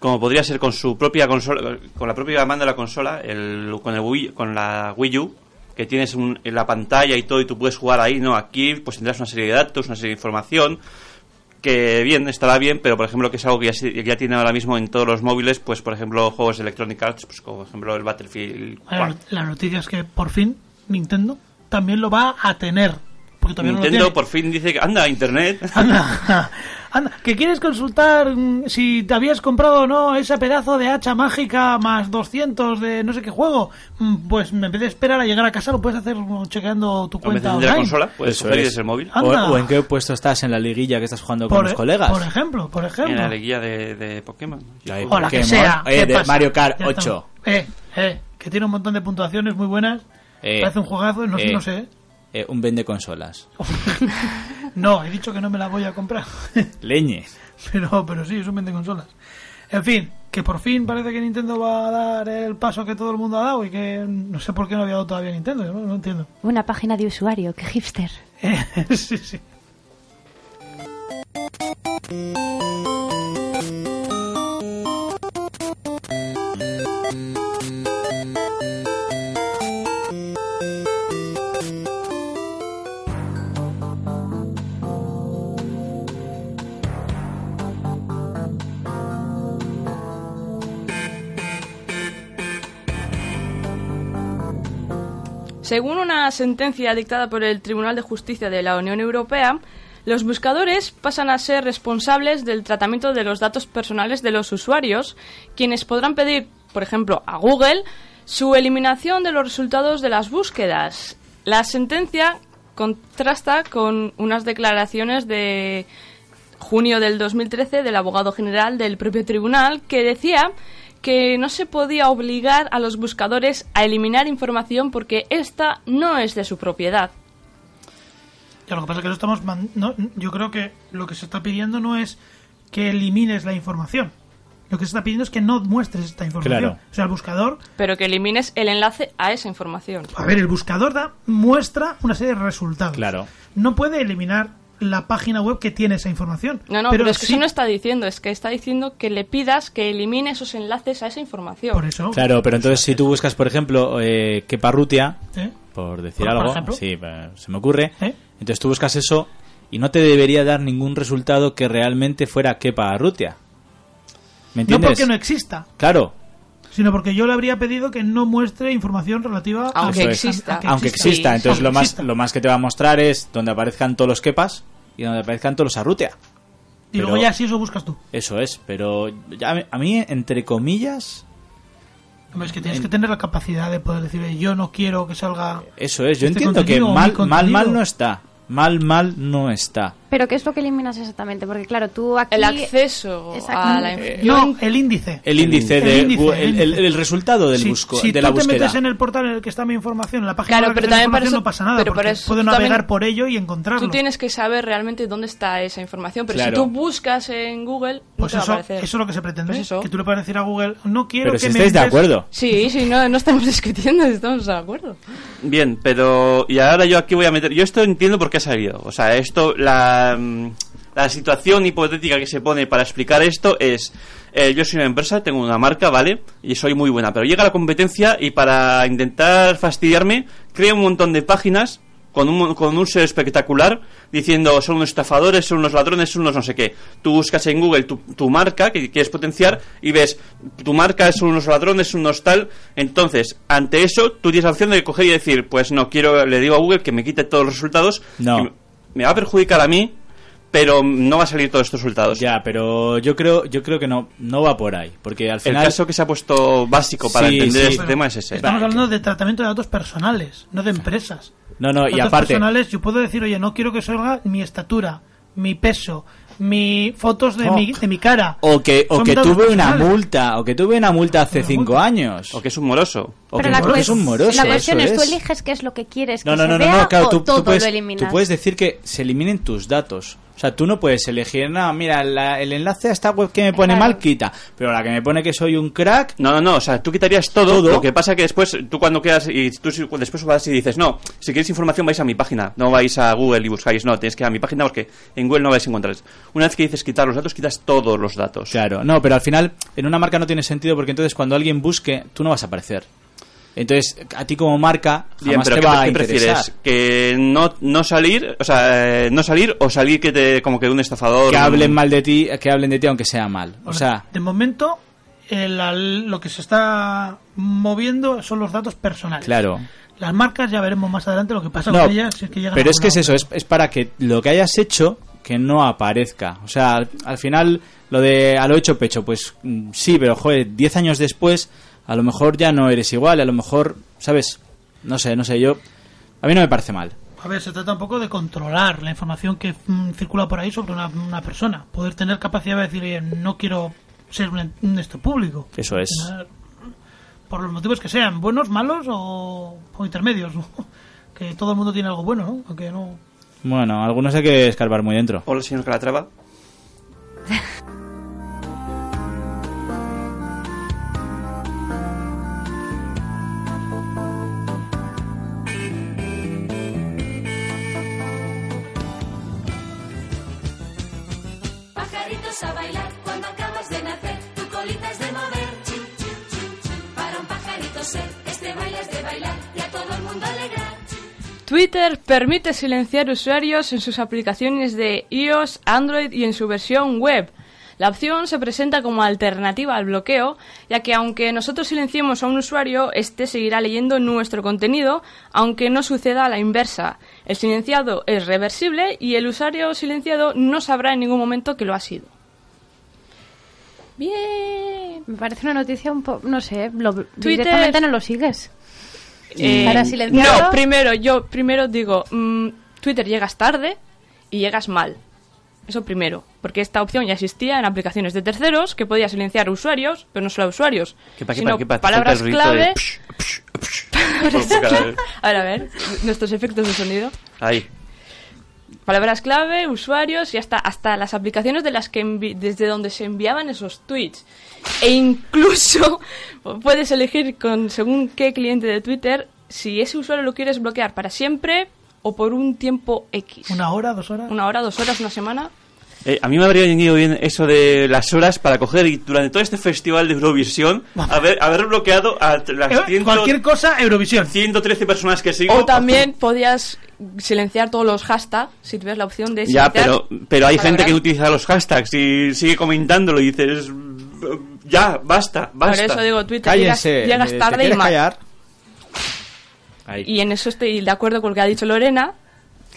S5: Como podría ser con su propia consola, con la propia mando de la consola, el, con, el Wii, con la Wii U, que tienes un- en la pantalla y todo y tú puedes jugar ahí, ¿no? Aquí pues tendrás una serie de datos, una serie de información, que bien, estará bien, pero por ejemplo que es algo que ya, se- que ya tiene ahora mismo en todos los móviles, pues por ejemplo juegos de Electronic Arts, pues como por ejemplo el Battlefield 4.
S4: Bueno, la noticia es que por fin Nintendo también lo va a tener. Porque todavía no lo
S5: Nintendo
S4: tiene.
S5: por fin dice que anda internet.
S4: Anda, anda, que quieres consultar mm, si te habías comprado o no ese pedazo de hacha mágica más 200 de no sé qué juego. Mm, Pues en vez de esperar a llegar a casa lo puedes hacer chequeando tu
S5: O en vez de
S4: cuenta
S5: la
S4: online.
S5: consola, puedes
S6: Eso
S5: coger y
S6: es.
S5: desde el móvil.
S6: O, o en qué puesto estás en la liguilla que estás jugando con
S4: Por,
S6: los
S4: e-
S6: colegas.
S4: por ejemplo, por
S5: En
S4: ejemplo.
S5: la guía de, de Pokémon.
S6: Ay,
S4: O la que
S6: Pokémon.
S4: sea.
S6: Eh,
S4: ¿qué
S6: de? Mario Kart
S4: Ya
S6: 8.
S4: estamos. Eh, eh, que tiene un montón de puntuaciones muy buenas.
S6: Eh,
S4: Parece un juegazo, no,
S6: eh,
S4: no sé.
S6: eh, un vende consolas.
S4: No, he dicho que no me la voy a comprar.
S6: Leñe.
S4: pero, pero sí, es un vende consolas. En fin, que por fin parece que Nintendo va a dar el paso que todo el mundo ha dado y que no sé por qué no había dado todavía Nintendo, yo no, no entiendo.
S7: Una página de usuario, qué hipster.
S4: Eh, sí, sí.
S3: Según una sentencia dictada por el Tribunal de Justicia de la Unión Europea, los buscadores pasan a ser responsables del tratamiento de los datos personales de los usuarios, quienes podrán pedir, por ejemplo, a Google su eliminación de los resultados de las búsquedas. La sentencia contrasta con unas declaraciones de junio del 2013 del abogado general del propio tribunal que decía que no se podía obligar a los buscadores a eliminar información porque esta no es de su propiedad.
S4: Ya, lo que pasa es que no estamos. no, yo creo que lo que se está pidiendo no es que elimines la información, Lo que se está pidiendo es que no muestres esta información.
S6: Claro.
S4: O sea, el buscador,
S3: Pero que elimines el enlace a esa información.
S4: a ver, el buscador da, muestra una serie de resultados.
S6: Claro.
S4: No puede eliminar la página web que tiene esa información.
S3: No, no, pero, es que
S4: sí-
S3: eso no está diciendo, es que está diciendo que le pidas que elimine esos enlaces a esa información.
S4: Por eso.
S6: Claro, pero entonces si tú buscas, por ejemplo, eh, Keparrutia,
S4: ¿eh?
S6: por decir
S4: Por-
S6: algo, sí, eh, se me ocurre,
S4: ¿Eh?
S6: entonces tú buscas eso y no te debería dar ningún resultado que realmente fuera Keparrutia. ¿Me
S4: No
S6: entiendes?
S4: porque no exista,
S6: Claro,
S4: sino porque yo le habría pedido que no muestre información relativa a
S3: Aunque
S6: es.
S3: exista.
S4: a que
S6: aunque
S4: exista.
S6: exista,
S3: Sí,
S6: entonces lo más,
S4: Exista.
S6: lo más que te va a mostrar es donde aparezcan todos los Kepas y donde aparezcan todos los Arrutia.
S4: Y luego ya si eso buscas tú.
S6: Eso es, pero ya, a mí, entre comillas,
S4: Hombre, Es que tienes que tener la capacidad de poder decir, "Eh, yo no quiero que salga...
S6: eso es. Yo
S4: Este
S6: entiendo que mal, mal, mal no está. Mal, mal no está.
S7: Pero ¿qué es lo que eliminas exactamente? Porque claro, tú aquí...
S3: El acceso a la inf- yo
S4: no, el índice.
S6: El índice,
S4: El
S6: de
S4: índice, el
S6: el, el-
S4: índice.
S6: resultado del
S4: si,
S6: busco,
S4: si
S6: de
S4: tú
S6: la
S4: te
S6: búsqueda.
S4: metes en el portal en el que está mi información, en la página
S3: Claro,
S4: que
S3: pero
S4: la
S3: también para
S4: información,
S3: eso-
S4: no pasa nada,
S3: pero eso
S4: puedo
S3: tú
S4: navegar
S3: también-
S4: por ello y encontrarlo.
S3: Tú tienes que saber realmente dónde está esa información, pero
S6: Claro.
S3: si tú buscas en Google, no
S4: Pues
S3: te va a
S4: eso,
S3: aparecer.
S4: eso es lo que se pretende,
S3: Pues eso.
S4: que tú le puedas decir a Google, no quiero
S6: Pero
S4: que
S6: si
S4: me
S6: estáis de acuerdo.
S3: Sí, sí, no, no estamos discutiendo, estamos de acuerdo.
S5: Bien, pero y ahora yo aquí voy a meter. Yo esto entiendo por qué ha salido. O sea, esto, la, la situación hipotética que se pone para explicar esto es: eh, yo soy una empresa, tengo una marca, ¿vale? Y soy muy buena, pero llega la competencia y para intentar fastidiarme, creo un montón de páginas con un, con un ser espectacular diciendo son unos estafadores, son unos ladrones, son unos no sé qué. Tú buscas en Google tu, tu marca que quieres potenciar y ves tu marca son unos ladrones, son unos tal. Entonces, ante eso, tú tienes la opción de coger y decir, pues no quiero, le digo a Google que me quite todos los resultados.
S6: No.
S5: Me- va a perjudicar a mí, pero no va a salir todos estos resultados.
S6: Ya, pero yo creo, yo creo que no, no va por ahí. Porque al
S5: El
S6: final.
S5: caso que se ha puesto básico para
S6: Sí,
S5: entender
S6: sí.
S5: este tema es ese.
S4: Estamos hablando de tratamiento de datos personales, no de empresas.
S6: No, no, y
S4: datos
S6: aparte.
S4: personales, yo puedo decir, oye, no quiero que salga mi estatura, mi peso, mi fotos de,
S6: Oh.
S4: mi, de mi cara.
S6: O que, o
S4: Son
S6: que tuve una multa, o que tuve una multa hace
S4: Una
S6: cinco
S4: multa.
S6: años.
S5: O que es un moroso.
S6: O
S7: Pero
S6: que,
S7: la,
S6: que es un moroso.
S7: la cuestión es, tú
S6: es.
S7: eliges qué es lo que quieres que
S6: No, no,
S7: se
S6: no, no,
S7: vea
S6: no, claro,
S7: o
S6: tú, tú
S7: todo
S6: puedes,
S7: lo eliminas.
S6: tú puedes decir que se eliminen tus datos. O sea, tú no puedes elegir, no, mira, la- el enlace a esta web que me pone mal, quita. Pero la que me pone que soy un crack,
S5: No, no, no, o sea, tú quitarías todo,
S6: Todo.
S5: Lo que pasa que después, tú cuando quedas y tú si- después vas y dices, no, si queréis información vais a mi página, no vais a Google y buscáis, no, tienes que ir a mi página porque en Google no vais a encontrar. Una vez que dices quitar los datos, quitas todos los datos.
S6: Claro, no, pero al final en una marca no tiene sentido porque entonces cuando alguien busque, tú no vas a aparecer. Entonces, a ti como marca
S5: Bien,
S6: jamás
S5: pero
S6: te
S5: ¿qué,
S6: va a
S5: qué
S6: interesar.
S5: prefieres? ¿Que no, no salir, o sea, eh, no salir o salir que te, como que un estafador?
S6: Que hablen
S5: un-
S6: mal de ti, que hablen de ti aunque sea mal. O sea,
S4: de momento, el- lo que se está moviendo son los datos personales.
S6: claro.
S4: Las marcas ya veremos más adelante lo que pasa
S6: No,
S4: con ellas. Si es que llegan
S6: pero
S4: a
S6: es que es eso, es, es para que lo que hayas hecho que no aparezca. O sea, al, al final lo de a lo hecho pecho, pues mm, sí, pero joder, 10 años después a lo mejor ya no eres igual, a lo mejor, ¿sabes? No sé, no sé, yo a mí no me parece mal.
S4: A ver, se trata un poco de controlar la información que mm, circula por ahí sobre una, una persona. Poder tener capacidad de decir, oye, no quiero ser un, un esto público.
S6: Eso es.
S4: Tener- Por los motivos que sean, buenos, malos o, o intermedios. ¿no? Que todo el mundo tiene algo bueno, ¿no? Aunque no.
S6: Bueno, algunos hay que escarbar muy dentro.
S5: Hola, señor Calatrava.
S8: Pajaritos a bailar cuando acabas de nacer, tu colita es de mover. Para un pajarito ser, este baile es de bailar y a todo el mundo alegrar.
S3: Twitter permite silenciar usuarios en sus aplicaciones de iOS, Android y en su versión web. La opción se presenta como alternativa al bloqueo, ya que aunque nosotros silenciemos a un usuario, este seguirá leyendo nuestro contenido, aunque no suceda a la inversa. El silenciado es reversible y el usuario silenciado no sabrá en ningún momento que lo ha sido. Bien.
S7: Me parece una noticia un poco, no sé, lo,
S3: Twitter-
S7: directamente no lo sigues.
S3: Eh,
S7: Para silenciarlo.
S3: No, primero, yo primero digo, mm, Twitter llegas tarde y llegas mal. Eso primero, porque esta opción ya existía en aplicaciones de terceros que podía silenciar usuarios, pero no solo a usuarios,
S5: ¿Qué pa- qué
S3: sino
S5: pa- qué pa-
S3: palabras clave.
S5: psh, psh, psh.
S3: A ver, a ver, nuestros efectos de sonido.
S5: Ahí.
S3: Palabras clave, usuarios y hasta, hasta las aplicaciones de las que envi- desde donde se enviaban esos tweets. E incluso puedes elegir con según qué cliente de Twitter si ese usuario lo quieres bloquear para siempre o por un tiempo X.
S4: ¿Una hora, dos horas?
S3: Una hora, dos horas, una semana.
S5: Eh, a mí me habría venido bien eso de las horas para coger y durante todo este festival de Eurovisión haber, haber bloqueado a las
S4: Eh,
S5: 100
S4: Cualquier cosa, Eurovisión.
S5: 113 personas que sigo.
S3: O también podías silenciar todos los hashtags si tuvieras la opción de
S5: Ya,
S3: silenciar
S5: pero, pero hay gente que utiliza los hashtags y sigue comentándolo y dices, ya, basta, basta.
S3: Por eso digo, Twitter llegas,
S6: Cállense.
S3: llegas
S6: ¿te
S3: tarde y mal.
S6: callar? Ahí.
S3: Y en eso estoy de acuerdo con lo que ha dicho Lorena.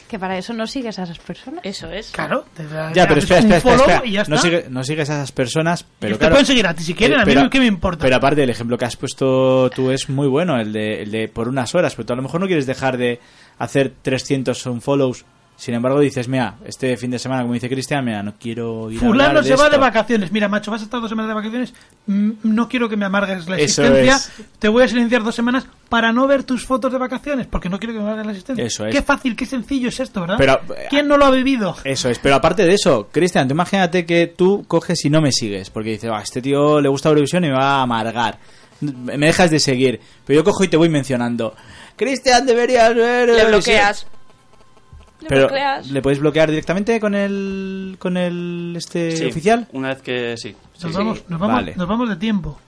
S7: Que para eso no sigues a esas personas.
S3: Eso es.
S4: Claro.
S6: Ya, pero espera,
S4: un
S6: espera, espera.
S4: follow
S6: espera.
S4: y ya
S6: No, sigue- no sigues a esas personas, pero
S4: te
S6: claro.
S4: pueden seguir a ti si quieren, a mí
S6: pero-
S4: qué me importa.
S6: Pero aparte, el ejemplo que has puesto tú es muy bueno, el de, el de por unas horas, pero tú a lo mejor no quieres dejar de hacer 300 unfollows. Sin embargo, dices, mira, este fin de semana, como dice Cristian, mira, no quiero ir a
S4: Fulano
S6: hablar de
S4: se va de vacaciones. Mira, macho, vas a estar dos semanas de vacaciones. Mm, No quiero que me amargues la
S6: Eso
S4: existencia.
S6: es.
S4: Te voy a silenciar dos semanas para no ver tus fotos de vacaciones, porque no quiero que me amargues la existencia.
S6: Eso es.
S4: Qué fácil, qué sencillo es esto, ¿verdad?
S6: Pero-
S4: ¿Quién no lo ha vivido?
S6: Eso es, pero aparte de eso, Cristian, tú imagínate que tú coges y no me sigues, porque dices, "Ah, este tío le gusta Eurovisión y me va a amargar. Me dejas de seguir, pero yo cojo y te voy mencionando. Cristian, deberías ver.
S3: Le
S6: Eurovisión".
S3: bloqueas. Le
S6: Pero
S3: bloqueas.
S6: le podéis bloquear directamente con el con el este
S5: Sí,
S6: oficial.
S5: Una vez que sí. sí,
S4: Nos,
S5: sí.
S4: vamos, nos, vamos,
S6: Vale.
S4: nos vamos de tiempo.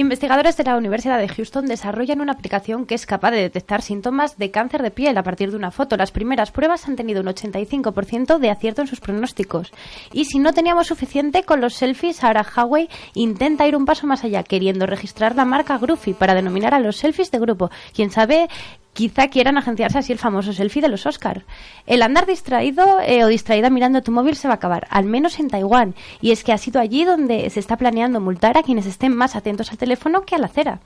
S7: Investigadores de la Universidad de Houston desarrollan una aplicación que es capaz de detectar síntomas de cáncer de piel a partir de una foto. Las primeras pruebas han tenido un 85% de acierto en sus pronósticos. Y si no teníamos suficiente con los selfies, ahora Huawei intenta ir un paso más allá, queriendo registrar la marca Groupie para denominar a los selfies de grupo. Quién sabe, quizá quieran agenciarse así el famoso selfie de los Oscar. El andar distraído eh, o distraída mirando tu móvil se va a acabar, al menos en Taiwán. Y es que ha sido allí donde se está planeando multar a quienes estén más atentos al teléfono que a la acera.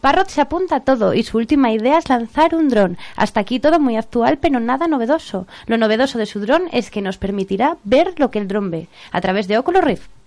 S7: Parrot se apunta a todo y su última idea es lanzar un dron. Hasta aquí todo muy actual, pero nada novedoso. Lo novedoso de su dron es que nos permitirá ver lo que el dron ve a través de Oculus Rift.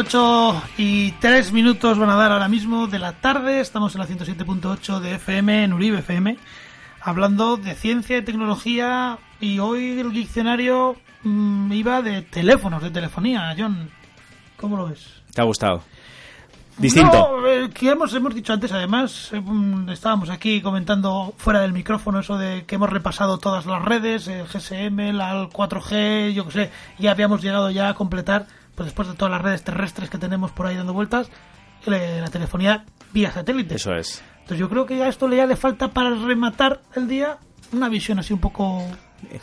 S4: Ocho y tres minutos van a dar ahora mismo de la tarde. Estamos en la 107.8 de FM, en Uribe FM, hablando de ciencia y tecnología. Y hoy el diccionario mm, iba de teléfonos, de telefonía. John, ¿cómo lo ves?
S6: ¿Te ha gustado? Distinto.
S4: No, eh, que hemos, hemos dicho antes, además, eh, mm, estábamos aquí comentando fuera del micrófono eso de que hemos repasado todas las redes, el GSM, la el 4G, yo qué sé, ya habíamos llegado ya a completar, pues después de todas las redes terrestres que tenemos por ahí dando vueltas, eh, la telefonía vía satélite.
S6: Eso es.
S4: Entonces yo creo que a esto le ya le falta para rematar el día una visión así un poco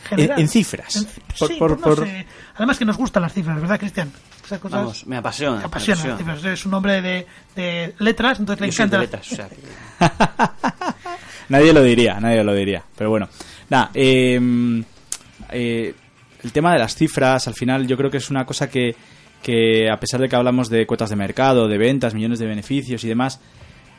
S4: general.
S6: En- en cifras.
S4: En-
S6: Por-
S4: sí,
S6: por-
S4: pues no
S6: por-
S4: sé. Además que nos gustan las cifras, ¿verdad, Cristian? Esas cosas
S5: Vamos, me apasiona.
S4: me apasiona
S5: me
S4: las cifras. Es un hombre de, de letras, entonces le
S5: Yo soy
S4: encanta.
S5: de letras, o sea, que-
S6: Nadie lo diría, nadie lo diría. Pero bueno, nada, eh, eh, el tema de las cifras, al final, yo creo que es una cosa que, que, a pesar de que hablamos de cuotas de mercado, de ventas, millones de beneficios y demás,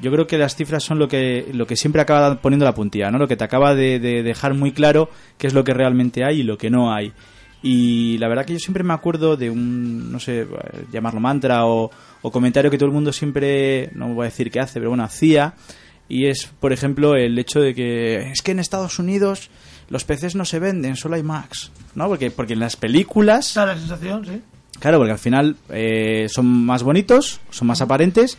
S6: yo creo que las cifras son lo que, lo que siempre acaba poniendo la puntilla, ¿no? Lo que te acaba de, de dejar muy claro qué es lo que realmente hay y lo que no hay. Y la verdad que yo siempre me acuerdo de un, no sé, llamarlo mantra o, o comentario que todo el mundo siempre, no voy a decir que hace, pero bueno, hacía. Y es, por ejemplo, el hecho de que es que en Estados Unidos los PCs no se venden, solo hay Macs. ¿No? Porque, porque en las películas,
S4: Da la sensación, sí.
S6: Claro, porque al final eh, son más bonitos, son más aparentes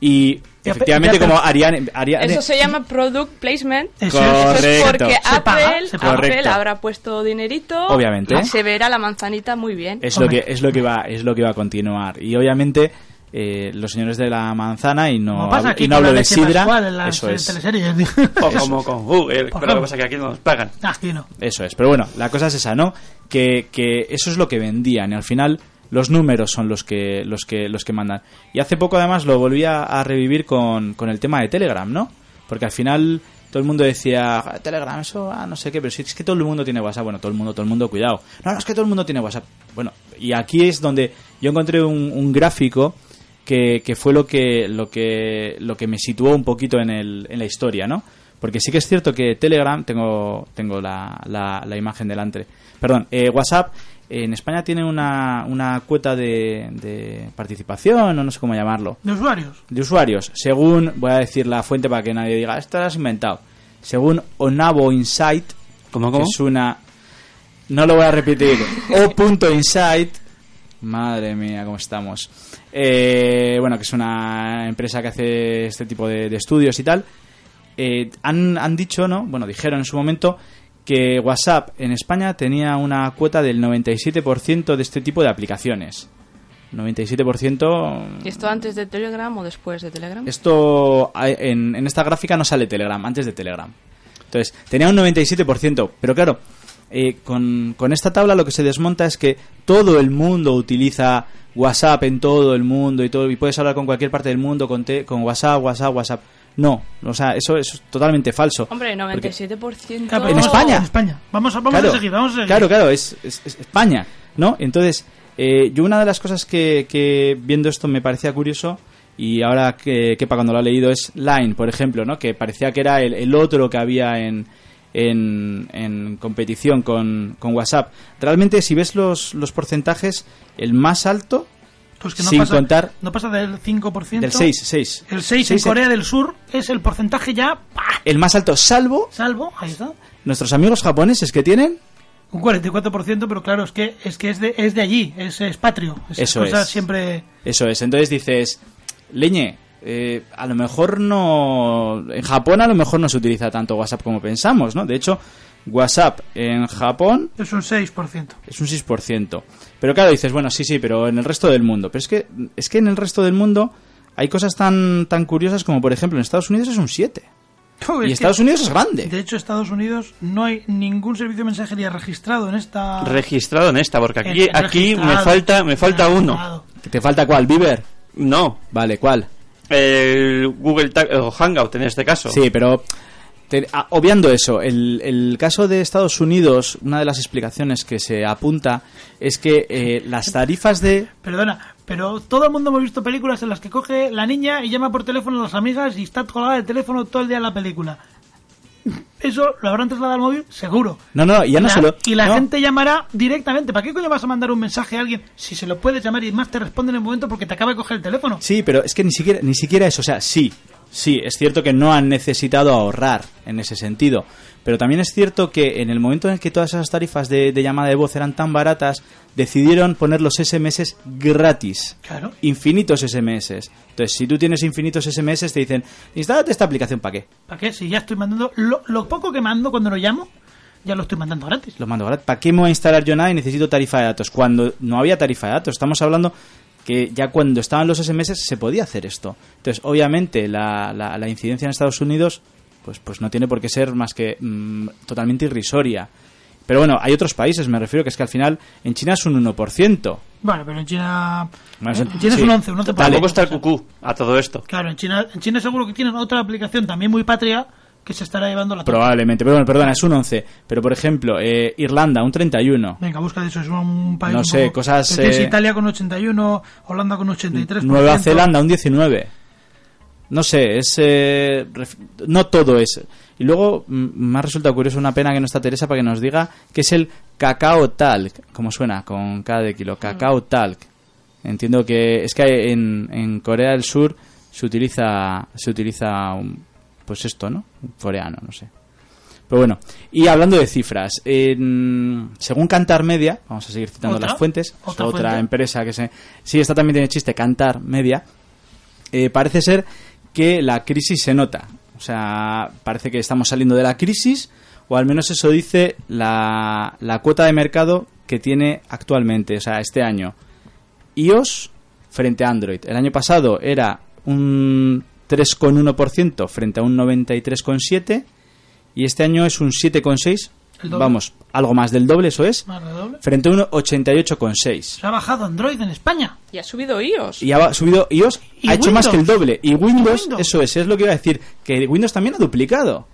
S6: y
S4: Ya,
S6: efectivamente
S4: ya, pero-
S6: como Ariane, Ariane
S3: Eso se llama product placement.
S4: Eso
S6: Correcto.
S3: Eso es porque
S6: Se
S3: Apple,
S4: paga, se
S3: Apple
S6: paga.
S3: Habrá puesto dinerito
S6: Obviamente.
S3: y se verá la manzanita muy bien.
S6: es lo que es lo que va es lo que va a continuar y obviamente eh, los señores de la manzana y no,
S4: pasa
S6: y no hablo de sidra eso
S4: eh,
S6: es
S4: teleseries.
S5: o como con Google, pero lo que pasa es que aquí no nos pagan.
S4: Aquí no.
S6: Eso es, pero bueno, la cosa es esa, ¿no? Que, que eso es lo que vendían y al final los números son los que los que los que mandan. Y hace poco además lo volví a, revivir con, con el tema de Telegram, ¿no? Porque al final todo el mundo decía, "Ah, Telegram, eso, ah, no sé qué, pero si es que todo el mundo tiene WhatsApp, bueno, todo el mundo, todo el mundo, cuidado. No, no, es que todo el mundo tiene WhatsApp. Bueno, y aquí es donde yo encontré un, un gráfico que, que fue lo que, lo que, lo que me situó un poquito en, el, en la historia, ¿no? Porque sí que es cierto que Telegram, tengo, tengo la, la, la imagen delante, perdón, eh, WhatsApp en España tiene una, una cuota de, de participación, o no sé cómo llamarlo,
S4: De usuarios.
S6: de usuarios, según, voy a decir la fuente para que nadie diga, esto lo has inventado, según Onavo Insight,
S5: ¿Cómo,
S6: que
S5: cómo?
S6: es una... No lo voy a repetir. O.insight. Madre mía, cómo estamos. Eh, bueno, que es una empresa que hace este tipo de, de estudios y tal. Eh, han, han dicho, ¿no? Bueno, dijeron en su momento que WhatsApp en España tenía una cuota del 97% de este tipo de aplicaciones. 97%.
S3: ¿Y esto antes de Telegram o después de Telegram?
S6: Esto hay- en, en esta gráfica no sale Telegram, antes de Telegram. Entonces, tenía un 97%, pero claro, eh, con, con esta tabla lo que se desmonta es que todo el mundo utiliza WhatsApp en todo el mundo y todo y puedes hablar con cualquier parte del mundo con, te- con WhatsApp, WhatsApp, WhatsApp. No, o sea, eso es totalmente falso.
S3: Hombre,
S6: Porque-
S3: 97%.
S4: Claro,
S6: En España.
S4: En España. Vamos a, vamos
S6: claro,
S4: a seguir, vamos a seguir.
S6: Claro, claro, es, es- es España, ¿no? Entonces, eh, yo una de las cosas que, que viendo esto me parecía curioso y ahora que Kepa cuando lo ha leído es Line, por ejemplo, ¿no? Que parecía que era el, el otro que había en, en, en competición con, con WhatsApp. Realmente, si ves los, los porcentajes, el más alto,
S4: Pues que no
S6: sin
S4: pasa,
S6: contar
S4: no pasa del 5%.
S6: del 6, 6.
S4: El 6 en Corea del Sur es el porcentaje ya, ¡pah!
S6: El más alto, salvo
S4: salvo, ahí está,
S6: nuestros amigos japoneses que tienen
S4: un 44%, pero claro, es que es, que es, de, es de allí, es, es patrio. Esas
S6: Eso
S4: cosas
S6: es.
S4: siempre...
S6: Eso es, entonces dices, leñe, eh, a lo mejor no... En Japón a lo mejor no se utiliza tanto WhatsApp como pensamos, ¿no? De hecho, WhatsApp en Japón
S4: Es un 6%.
S6: es un 6%. Pero claro, dices, bueno, sí, sí, pero en el resto del mundo. Pero es que, es que en el resto del mundo hay cosas tan, tan curiosas como, por ejemplo, en Estados Unidos es un 7.
S4: Uy,
S6: Y
S4: es que-
S6: Estados Unidos es grande.
S4: De hecho, Estados Unidos no hay ningún servicio de mensajería registrado en esta...
S5: Registrado en esta, porque aquí, aquí me falta, me falta uno.
S6: ¿Te falta cuál? ¿Viver?
S5: No,
S6: Vale, ¿cuál?
S5: el Google Tag o Hangout en este caso.
S6: Sí, pero te- ah, obviando eso, el, el caso de Estados Unidos, una de las explicaciones que se apunta es que eh, las tarifas de...
S4: Perdona, pero todo el mundo hemos visto películas en las que coge la niña y llama por teléfono a las amigas y está colgada de teléfono todo el día en la película. Eso lo habrán trasladado al móvil, seguro.
S6: No, no, ya no
S4: La-
S6: solo...
S4: y la
S6: no,
S4: gente llamará directamente. ¿Para qué coño vas a mandar un mensaje a alguien si se lo puedes llamar y más te responde en el momento porque te acaba de coger el teléfono?
S6: Sí, pero es que ni siquiera, ni siquiera eso, o sea, sí, sí, es cierto que no han necesitado ahorrar en ese sentido, pero también es cierto que en el momento en el que todas esas tarifas de, de llamada de voz eran tan baratas, decidieron poner los SMS gratis.
S4: Claro.
S6: Infinitos SMS. Entonces, si tú tienes infinitos SMS, te dicen, instálate esta aplicación, ¿para qué?
S4: ¿Para qué? Si ya estoy mandando. Lo, lo poco que mando cuando lo llamo, ya lo estoy mandando gratis.
S6: Lo mando gratis. ¿Para qué me voy a instalar yo nada y necesito tarifa de datos? Cuando no había tarifa de datos. Estamos hablando que ya cuando estaban los SMS se podía hacer esto. Entonces, obviamente, la, la, la incidencia en Estados Unidos pues, pues no tiene por qué ser más que mm, totalmente irrisoria. Pero bueno, hay otros países, me refiero que es que al final en China es un 1%.
S4: Bueno, pero en China.
S6: Bueno,
S4: en
S6: sí.
S4: China es
S6: Sí.
S4: un 11, un 11%.
S5: Tampoco está el cucú a todo esto.
S4: Claro, en China, en China seguro que tienen otra aplicación también muy patria que se estará llevando la.
S6: Probablemente. Pero bueno, perdona, es un 11. Pero por ejemplo, eh, Irlanda, un 31.
S4: Venga, busca de eso, es un país.
S6: No
S4: un
S6: sé,
S4: poco-
S6: cosas,
S4: Es
S6: eh,
S4: Italia con 81, Holanda con 83.
S6: Nueva Zelanda, un 19. No sé, es. eh, no todo es. Y luego mm, me ha resultado curioso, una pena que no está Teresa para que nos diga que es el cacao talc. como suena? Con cada de kilo. Cacao talc. Entiendo que. Es que en, en Corea del Sur se utiliza. Se utiliza. un- pues esto, ¿no? Coreano, no sé. Pero bueno, y hablando de cifras, en- según Cantar Media, vamos a seguir citando
S4: ¿Otra?
S6: las fuentes, es
S4: ¿Otra
S6: otra
S4: fuente?
S6: empresa que se... Sí, esta también tiene chiste, Cantar Media, eh, parece ser que la crisis se nota. O sea, parece que estamos saliendo de la crisis, o al menos eso dice la, la cuota de mercado que tiene actualmente, o sea, este año. iOS frente a Android. El año pasado era un 3,1% frente a un 93,7% y este año es un 7,6%
S4: El doble.
S6: vamos, algo más del doble, eso es,
S4: Más de doble.
S6: frente a un 88,6.
S4: Se ha bajado Android en España.
S3: Y ha subido iOS.
S6: Y ha subido iOS,
S4: Y
S6: ha hecho más que el
S4: Windows.
S6: doble. Y Windows,
S4: Windows.
S6: eso es, es lo que iba a decir, que Windows también ha duplicado.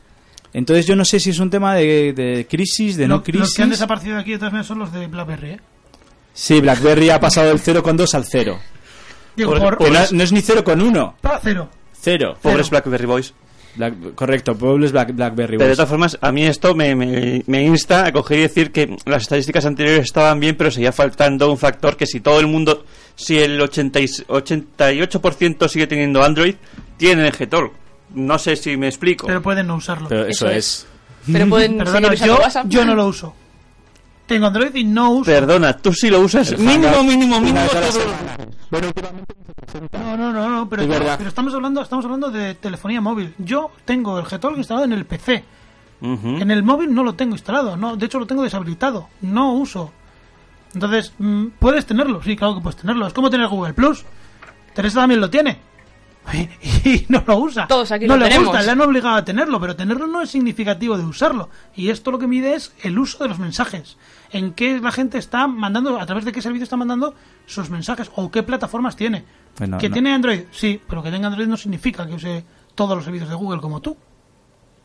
S6: Entonces yo no sé si es un tema de, de crisis, de
S4: Lo-
S6: no crisis.
S4: Los que han desaparecido de aquí de todas maneras son los de BlackBerry, ¿eh?
S6: Sí, BlackBerry ha pasado del 0,2 al 0.
S4: Digo,
S5: Por-
S4: por,
S6: no, no es ni 0,1,
S4: para cero.
S6: Cero.
S5: Pobres BlackBerry Boys.
S6: Black- correcto, pobres Black- BlackBerry.
S5: Pero de
S6: Boys.
S5: todas formas, a mí esto me, me, me insta a coger y decir que las estadísticas anteriores estaban bien, pero seguía faltando un factor que si todo el mundo, si el 80 y- 88% sigue teniendo Android, tienen Gtalk. No sé si me explico.
S4: Pero pueden no usarlo.
S6: Pero eso,
S3: Eso
S6: es.
S3: es. Pero pueden
S4: Perdona, yo, yo no lo uso. Tengo Android y no uso.
S5: Perdona, tú sí lo usas.
S6: El
S5: Mínimo,
S6: Hangout,
S5: mínimo, mínimo. todo-
S6: semana.
S4: No, no, no, no, pero,
S6: Es verdad.
S4: pero estamos hablando estamos hablando de telefonía móvil. Yo tengo el Gtalk instalado en el PC. En el móvil no lo tengo instalado, no, de hecho lo tengo deshabilitado, no uso. Entonces, mm, ¿puedes tenerlo? Sí, claro que puedes tenerlo. Es como tener Google Plus. Teresa también lo tiene. Y no lo usa.
S3: Todos aquí
S4: no
S3: lo
S4: le
S3: tenemos.
S4: gusta, le han obligado a tenerlo, pero tenerlo no es significativo de usarlo. Y esto lo que mide es el uso de los mensajes. En qué la gente está mandando, a través de qué servicio está mandando sus mensajes o qué plataformas tiene.
S6: Bueno,
S4: que
S6: no.
S4: tiene Android, sí, pero que tenga Android no significa que use todos los servicios de Google como tú.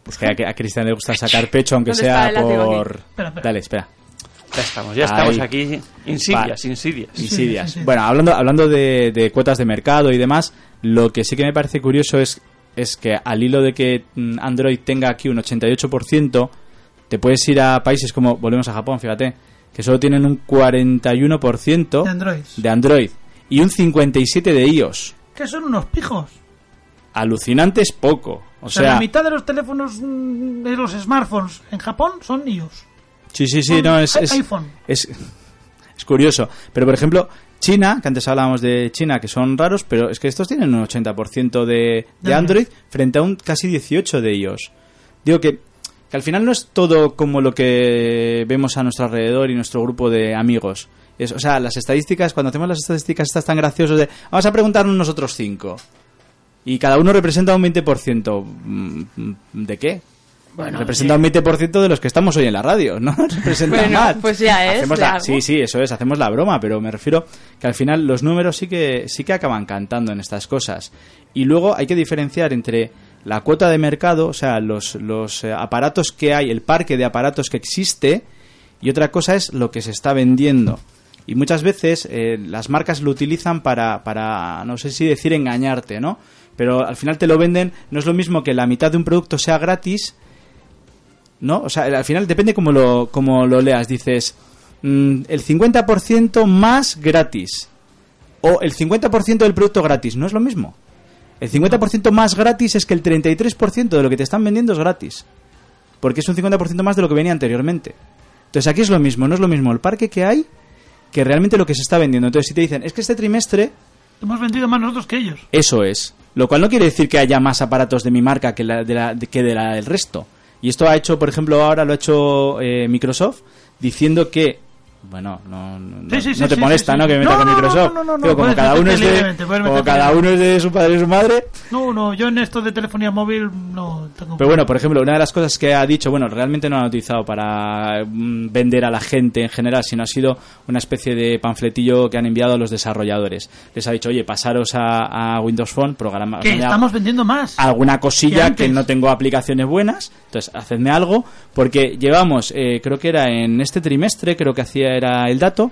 S6: Pues que a, a Cristian le gusta sacar pecho, aunque
S3: ¿Dónde está
S6: sea por...
S4: Espera, espera.
S6: Dale, espera.
S5: Ya estamos, ya estamos
S6: Ahí.
S5: aquí. Insidias, insidias.
S6: Insidias.
S4: sí, sí.
S6: Bueno, hablando, hablando de, de cuotas de mercado y demás, lo que sí que me parece curioso es, es que al hilo de que mm, Android tenga aquí un 88%, te puedes ir a países como, volvemos a Japón, fíjate, que solo tienen un 41%
S4: De Android.
S6: de Android y un 57% de iOS.
S4: Que son unos pijos.
S6: Alucinante es poco. O
S4: sea, la mitad de los teléfonos mm, de los smartphones en Japón son iOS.
S6: sí, sí, sí,
S4: son
S6: no, es, es,
S4: iPhone.
S6: es, es curioso. Pero, por ejemplo, China, que antes hablábamos de China, que son raros, pero es que estos tienen un 80% de, de Android frente a un casi 18% de iOS. Digo que, que al final no es todo como lo que vemos a nuestro alrededor y nuestro grupo de amigos. Es, o sea, las estadísticas, cuando hacemos las estadísticas estas tan graciosas de vamos a preguntarnos nosotros cinco. Y cada uno representa un 20%. Mm, ¿De qué?
S4: Bueno,
S6: representa un 20% de los que estamos hoy en la radio, ¿no? Representa
S3: Bueno,
S6: más.
S3: pues ya es
S6: la- sí, sí, eso es, hacemos la broma, pero me refiero que al final los números sí que, sí que acaban cantando en estas cosas. Y luego hay que diferenciar entre la cuota de mercado, o sea, los, los eh, aparatos que hay, el parque de aparatos que existe, y otra cosa es lo que se está vendiendo. Y muchas veces eh, las marcas lo utilizan para, para, no sé si decir engañarte, ¿no? Pero al final te lo venden, no es lo mismo que la mitad de un producto sea gratis, ¿no? O sea, al final depende cómo lo, cómo lo leas. Dices, mm, el 50% más gratis. O el 50% del producto gratis. No es lo mismo. El 50% más gratis es que el 33% de lo que te están vendiendo es gratis. Porque es un 50% más de lo que venía anteriormente. Entonces aquí es lo mismo. No es lo mismo el parque que hay que realmente lo que se está vendiendo. Entonces si te dicen, es que este trimestre
S4: Hemos vendido más nosotros que ellos.
S6: eso es. Lo cual no quiere decir que haya más aparatos de mi marca que, la, de la, que de la del resto. Y esto ha hecho, por ejemplo, ahora lo ha hecho eh, Microsoft diciendo que. Bueno, no, no,
S4: Sí, sí, sí,
S6: no te molesta, ¿no? Que me meta con Microsoft.
S4: no, no, no,
S6: Digo, como cada uno es de, como cada uno es de su padre y su madre.
S4: No, no, yo en esto de telefonía móvil no tengo.
S6: Pero bueno, por ejemplo, una de las cosas que ha dicho, bueno, realmente no lo ha utilizado para mm, vender a la gente en general, sino ha sido una especie de panfletillo que han enviado a los desarrolladores. Les ha dicho, oye, pasaros a, a Windows Phone, programa,
S4: que estamos vendiendo más.
S6: alguna
S4: Que
S6: cosilla
S4: antes.
S6: que no tengo aplicaciones buenas, entonces hacedme algo, porque llevamos, eh, creo que era en este trimestre, creo que hacía era el dato,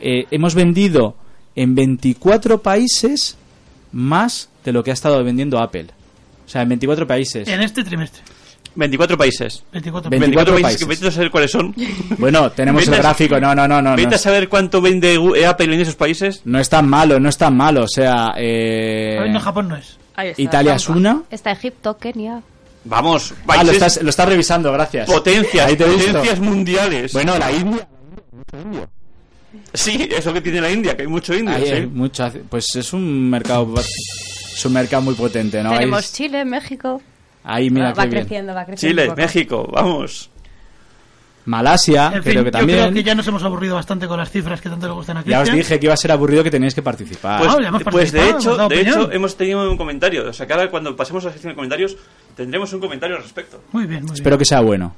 S6: eh, hemos vendido en 24 países más de lo que ha estado vendiendo Apple. O sea, en 24 países.
S4: En este trimestre.
S5: 24 países.
S4: 24.
S6: 24
S5: países.
S6: países.
S5: Vete a saber cuáles son.
S6: Bueno, tenemos el gráfico, no, no, no, no.
S5: Vete
S6: No
S5: a saber cuánto vende eh, Apple en esos países.
S6: no es tan malo, no es tan malo, o sea... Eh,
S4: no, Japón no es.
S3: Está,
S6: Italia es una...
S7: Está Egipto, Kenia.
S5: Vamos,
S6: Ah, lo
S5: países,
S6: estás, lo estás revisando, gracias.
S5: potencias,
S6: Ahí te he visto.
S5: potencias mundiales.
S6: Bueno, la India...
S5: Sí, eso que tiene la India, que hay mucho indio.
S6: Ahí
S5: sí.
S6: hay mucha- pues es un mercado es un mercado muy potente, ¿no?
S7: Tenemos Chile, México.
S6: ahí mira
S7: va
S6: qué bien.
S7: creciendo, va creciendo.
S5: Chile. México, vamos.
S6: Malasia,
S4: En fin,
S6: creo que
S4: yo
S6: también.
S4: creo que ya nos hemos aburrido bastante con las cifras que tanto le gustan a
S6: Ya os dije que iba a ser aburrido que teníais que participar.
S5: Pues,
S4: Ah, hemos
S5: pues de hecho, de hecho hemos tenido un comentario. O sea, que ahora cuando pasemos a la sección de comentarios tendremos un comentario al respecto.
S4: Muy bien, muy
S6: Espero que sea bueno.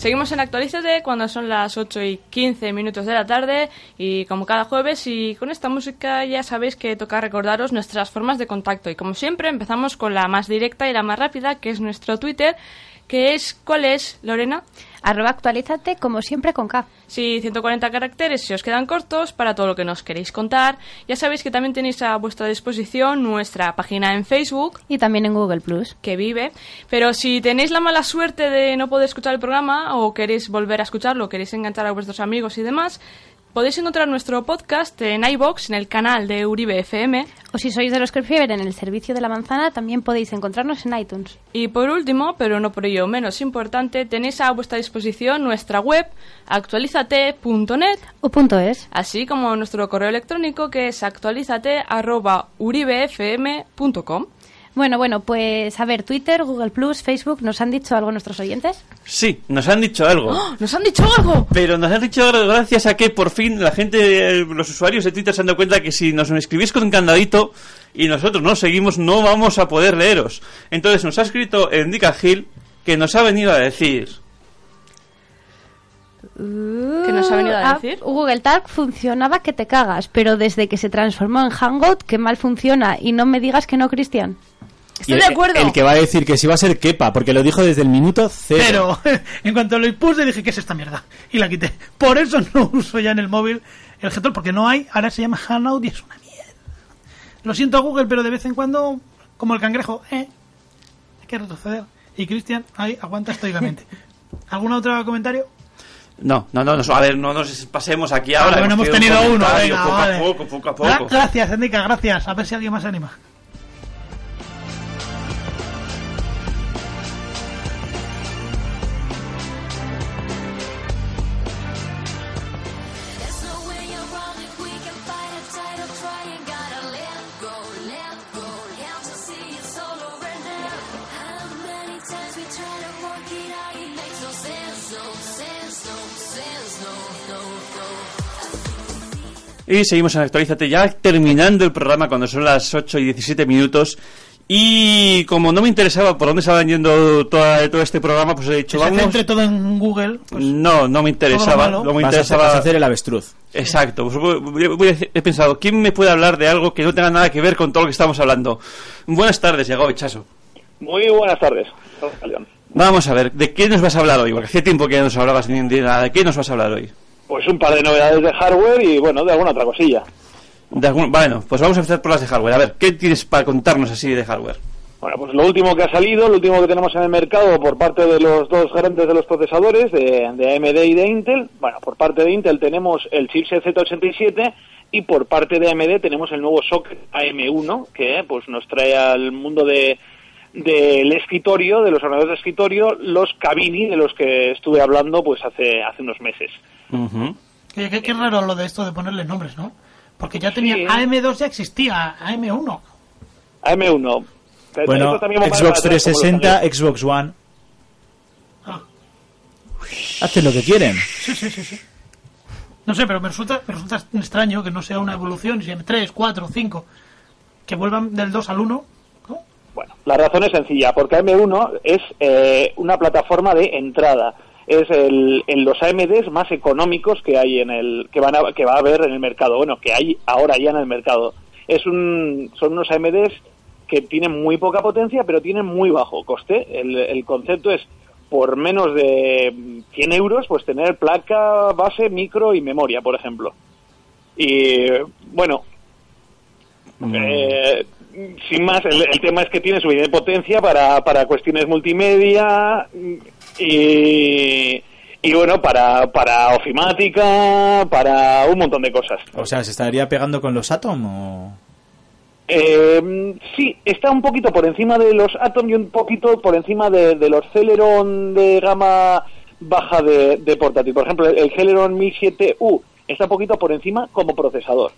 S3: Seguimos en Actualízate cuando son las 8 y 15 minutos de la tarde y como cada jueves y con esta música ya sabéis que toca recordaros nuestras formas de contacto y como siempre empezamos con la más directa y la más rápida que es nuestro Twitter que es, ¿cuál es, Lorena?
S7: Arroba actualízate, como siempre, con K.
S3: Sí, 140 caracteres si os quedan cortos para todo lo que nos queréis contar. Ya sabéis que también tenéis a vuestra disposición nuestra página en Facebook.
S7: Y también en Google Plus.
S3: Que vive. Pero si tenéis la mala suerte de no poder escuchar el programa o queréis volver a escucharlo, queréis enganchar a vuestros amigos y demás, Podéis encontrar nuestro podcast en iBox en el canal de Uribe FM.
S7: O si sois de los que prefieren el servicio de la manzana, también podéis encontrarnos en iTunes.
S3: Y por último, pero no por ello menos importante, tenéis a vuestra disposición nuestra web actualizate.net
S7: o .es,
S3: así como nuestro correo electrónico que es actualizate@uribefm.com.
S7: Bueno, bueno, pues a ver, Twitter, Google Plus, Facebook, ¿nos han dicho algo nuestros oyentes?
S5: Sí, nos han dicho algo.
S3: ¡Oh! ¡Nos han dicho algo!
S5: Pero nos han dicho algo gracias a que por fin la gente, los usuarios de Twitter se han dado cuenta que si nos escribís con un candadito y nosotros no seguimos, no vamos a poder leeros. Entonces nos ha escrito Endica Gil que nos ha venido a decir.
S3: ¿Qué nos ha venido a
S7: Ah,
S3: decir?
S7: Google Talk funcionaba que te cagas, pero desde que se transformó en Hangout, que mal funciona. Y no me digas que no, Cristian.
S3: Estoy de acuerdo.
S10: El que va a decir que sí va a ser Kepa, porque lo dijo desde el minuto cero.
S4: Pero en cuanto lo puse dije, ¿qué es esta mierda? Y la quité. Por eso no uso ya en el móvil el gestor, porque no hay. Ahora se llama Hangout y es una mierda. Lo siento Google, pero de vez en cuando, como el cangrejo, eh, hay que retroceder. Y Cristian, ahí aguanta estoicamente. ¿Algún otro comentario?
S5: No, no, no, no, a ver, no nos pasemos aquí ahora.
S4: Ah, bueno, hemos
S5: tenido
S4: tenido
S5: un
S4: uno, venga,
S5: poco
S4: vale.
S5: a poco, poco a
S4: Gra-
S5: poco.
S4: Gracias, Enrica, gracias. A ver si alguien más se anima.
S5: Y seguimos en Actualízate ya terminando el programa cuando son las 8 y 17 minutos. Y como no me interesaba por dónde estaban yendo toda, todo este programa, pues he dicho,
S4: Que se
S5: vamos.
S4: centre todo en Google. Pues,
S5: No, no me interesaba.
S4: malo.
S5: No me
S10: Vas a hacer-
S5: interesaba.
S10: vas a hacer el avestruz.
S5: Exacto. Pues voy- voy- he pensado, ¿quién me puede hablar de algo que no tenga nada que ver con todo lo que estamos hablando? Buenas tardes, Diego Chaso.
S11: Muy buenas tardes.
S5: Vamos a ver, ¿de qué nos vas a hablar hoy? Porque hace tiempo que no nos hablabas ni de nada. ¿De qué nos vas a hablar hoy?
S11: Pues un par de novedades de hardware y bueno, de alguna otra cosilla.
S5: De algún- Bueno, pues vamos a empezar por las de hardware. A ver, ¿qué tienes para contarnos así de hardware?
S11: Bueno, pues lo último que ha salido, lo último que tenemos en el mercado por parte de los dos grandes de los procesadores, de, de AMD y de Intel. Bueno, por parte de Intel tenemos el chipset Z87 y por parte de AMD tenemos el nuevo socket AM1 que pues nos trae al mundo de del escritorio, de los ordenadores de escritorio, los Cabini de los que estuve hablando pues hace hace unos meses.
S4: Qué, qué- qué raro lo de esto de ponerle nombres, ¿no? Porque ya tenía
S11: Sí.
S4: AM2 ya existía, AM1.
S11: AM1.
S10: Bueno,
S11: Esto también va para
S10: Xbox
S11: atrás, como los
S10: 360,
S11: amigos.
S10: Xbox One.
S4: Ah.
S10: Hacen lo que quieren.
S4: Sí, sí, sí, sí. No sé, pero me resulta, me resulta extraño que no sea una evolución, si en 3, 4, 5, que vuelvan del 2 al 1.
S11: Bueno, la razón es sencilla, porque AM1 es eh, una plataforma de entrada. Es el, en los AMDs más económicos que hay en el que van a, que va a haber en el mercado. Bueno, que hay ahora ya en el mercado. Es un, son unos AMDs que tienen muy poca potencia, pero tienen muy bajo coste. El, el concepto es por menos de 100 euros, pues tener placa, base, micro y memoria, por ejemplo. Y bueno, eh, sin más, el, el tema es que tiene suficiente potencia para, para cuestiones multimedia y, y bueno, para, para ofimática, para un montón de cosas.
S10: O sea, ¿se estaría pegando con los Atom o...?
S11: Eh, sí, está un poquito por encima de los Atom y un poquito por encima de, de los Celeron de gama baja de, de portátil. Por ejemplo, el, el Celeron 1007U está un poquito por encima como procesador.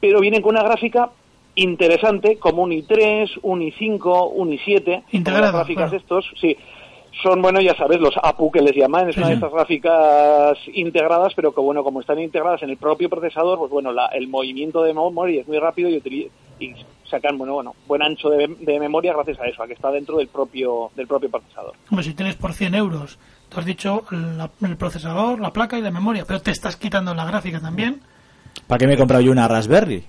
S11: pero vienen con una gráfica interesante como un i3, un i5, un i7.
S4: Integrada,
S11: Las gráficas
S4: claro.
S11: estos, sí. Son, bueno, ya sabes, los APU que les llaman, es una de estas gráficas integradas, pero que, bueno, como están integradas en el propio procesador, pues, bueno, la- el movimiento de memoria es muy rápido y, y sacan, bueno, bueno, buen ancho de, de memoria gracias a eso, a que está dentro del propio, del propio procesador.
S4: Hombre, si tienes por 100 euros Tú has dicho la- el procesador, la placa y la memoria, pero te estás quitando la gráfica también.
S6: ¿Para qué me he comprado yo una Raspberry?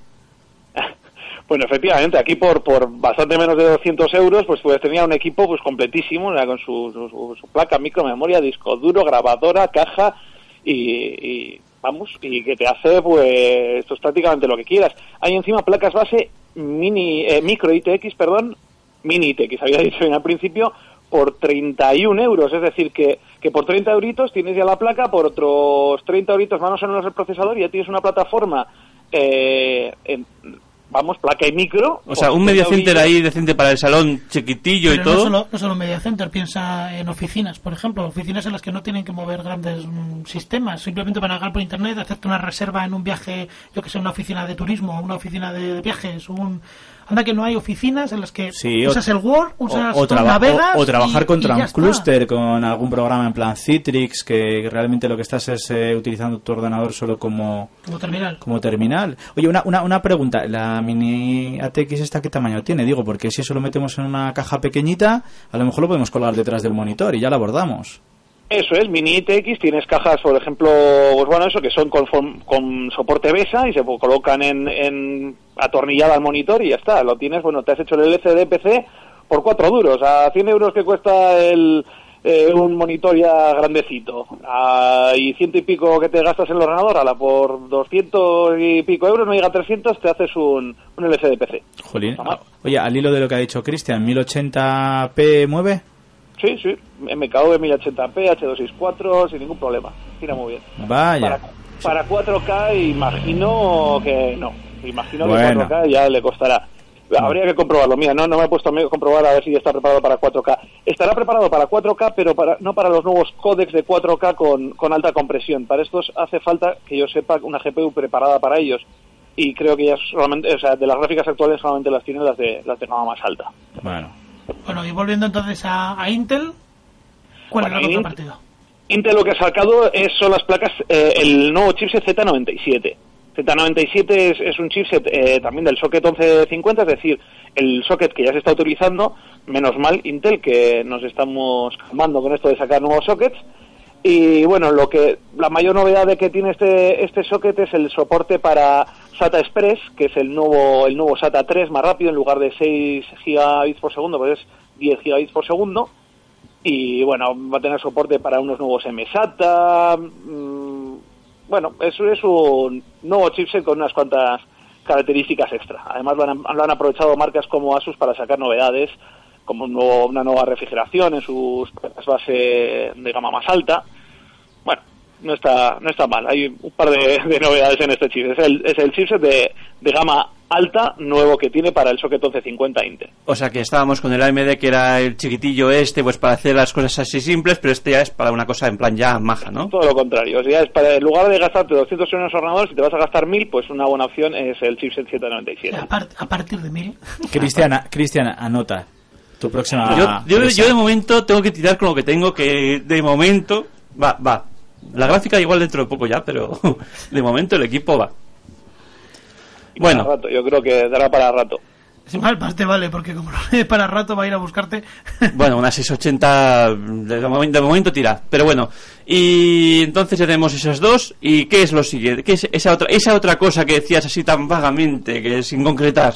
S11: Bueno, efectivamente, aquí por, por bastante menos de 200 euros, pues, pues tenía un equipo pues completísimo, con su, su- su- placa, micro, memoria, disco duro, grabadora, caja y, y, vamos, y que te hace pues esto es prácticamente lo que quieras. Hay encima placas base mini, eh, micro ITX, perdón, mini ITX, había dicho bien al principio, por 31 euros, es decir, que, que por 30 euritos tienes ya la placa, por otros 30 euritos más o menos el procesador y ya tienes una plataforma, eh, en- vamos, placa y micro.
S5: O sea, un
S11: 30
S5: media center ahí decente para el salón, chiquitillo y
S4: no
S5: todo.
S4: solo, no solo Media Center, piensa en oficinas, por ejemplo, oficinas en las que no tienen que mover grandes mm, sistemas, simplemente para navegar por internet, hacerte una reserva en un viaje, yo que sé, una oficina de turismo, una oficina de, de viajes, un... Anda que no hay oficinas en las que
S6: Sí, o-
S4: usas el Word, usas
S6: o, o traba- o- o trabajar
S4: y-
S6: contra
S4: y está.
S6: con algún programa en plan Citrix que realmente lo que estás es eh, utilizando tu ordenador solo como
S4: Como terminal.
S6: como terminal. Oye, una, una, una pregunta, la mini ATX esta qué tamaño tiene, digo, porque si eso lo metemos en una caja pequeñita, a lo mejor lo podemos colgar detrás del monitor y ya lo abordamos.
S11: Eso es, mini ITX, tienes cajas, por ejemplo, pues bueno, eso, que son con, soporte BESA y se colocan en, en atornillada al monitor y ya está, lo tienes, bueno, te has hecho el LCD PC por cuatro duros, a 100 euros que cuesta el, eh, un monitor ya grandecito, a, y ciento y pico que te gastas en el ordenador, ala, por 200 y pico euros, no llega a 300, te haces un, un LCD PC.
S6: Jolín. Oye, al hilo de lo que ha dicho Cristian, ¿1080p mueve?
S11: Sí, sí, MKV 1080p, H264, sin ningún problema, tira muy bien.
S6: Vaya.
S11: Para 4K imagino que no. Imagino
S6: Bueno.
S11: que 4K ya le costará. Habría que comprobarlo. Mira, no, no me he puesto a comprobar a ver si ya está preparado para 4K. Estará preparado para 4K, pero para, no para los nuevos códecs de 4K con, con alta compresión. Para estos hace falta que yo sepa una GPU preparada para ellos. Y creo que ya solamente, o sea, de las gráficas actuales solamente las tienen las de, las de gama más alta.
S6: Bueno.
S4: Bueno, y volviendo entonces a, a Intel, ¿cuál
S11: Bueno,
S4: es la
S11: Int-
S4: contrapartida?
S11: Intel lo que ha sacado es, son las placas, eh, el nuevo chipset Z97. Z97 es, es un chipset eh, también del socket 1150, es decir, el socket que ya se está utilizando, menos mal Intel que nos estamos calmando con esto de sacar nuevos sockets. Y bueno, lo que la mayor novedad de que tiene este este socket es el soporte para SATA Express, que es el nuevo el nuevo SATA 3 más rápido en lugar de 6 gigabits por segundo, pues es 10 gigabits por segundo y bueno, va a tener soporte para unos nuevos MSATA. mm, bueno, eso es un nuevo chipset con unas cuantas características extra. Además lo han, lo han aprovechado marcas como Asus para sacar novedades, como un nuevo- una nueva refrigeración en sus placas base de gama más alta. Bueno, no está no está mal. Hay un par de, de novedades en este chip. Es el, es el chipset de, de gama alta nuevo que tiene para el socket 1150 Intel.
S5: O sea que estábamos con el AMD que era el chiquitillo este, pues para hacer las cosas así simples, pero este ya es para una cosa en plan ya maja, ¿no?
S11: Todo lo contrario. O sea, es para, en lugar de gastarte 200 euros en ordenador, si te vas a gastar 1000, pues una buena opción es el chipset 797.
S4: A, par- a partir de mil.
S6: Cristiana, Cristiana, anota tu próxima.
S5: yo, yo de momento tengo que tirar con lo que tengo, que de momento va, va. La gráfica igual dentro de poco ya, pero de momento el equipo va. Bueno,
S11: Para rato, yo creo que dará para rato.
S4: Si mal más te vale, porque como no es para rato va a ir a buscarte.
S5: Bueno, una 680 de momento, de momento tira. Pero bueno, y entonces ya tenemos esas dos. ¿Y qué es lo siguiente? ¿Qué es esa otra, esa otra cosa que decías así tan vagamente, que sin concretar?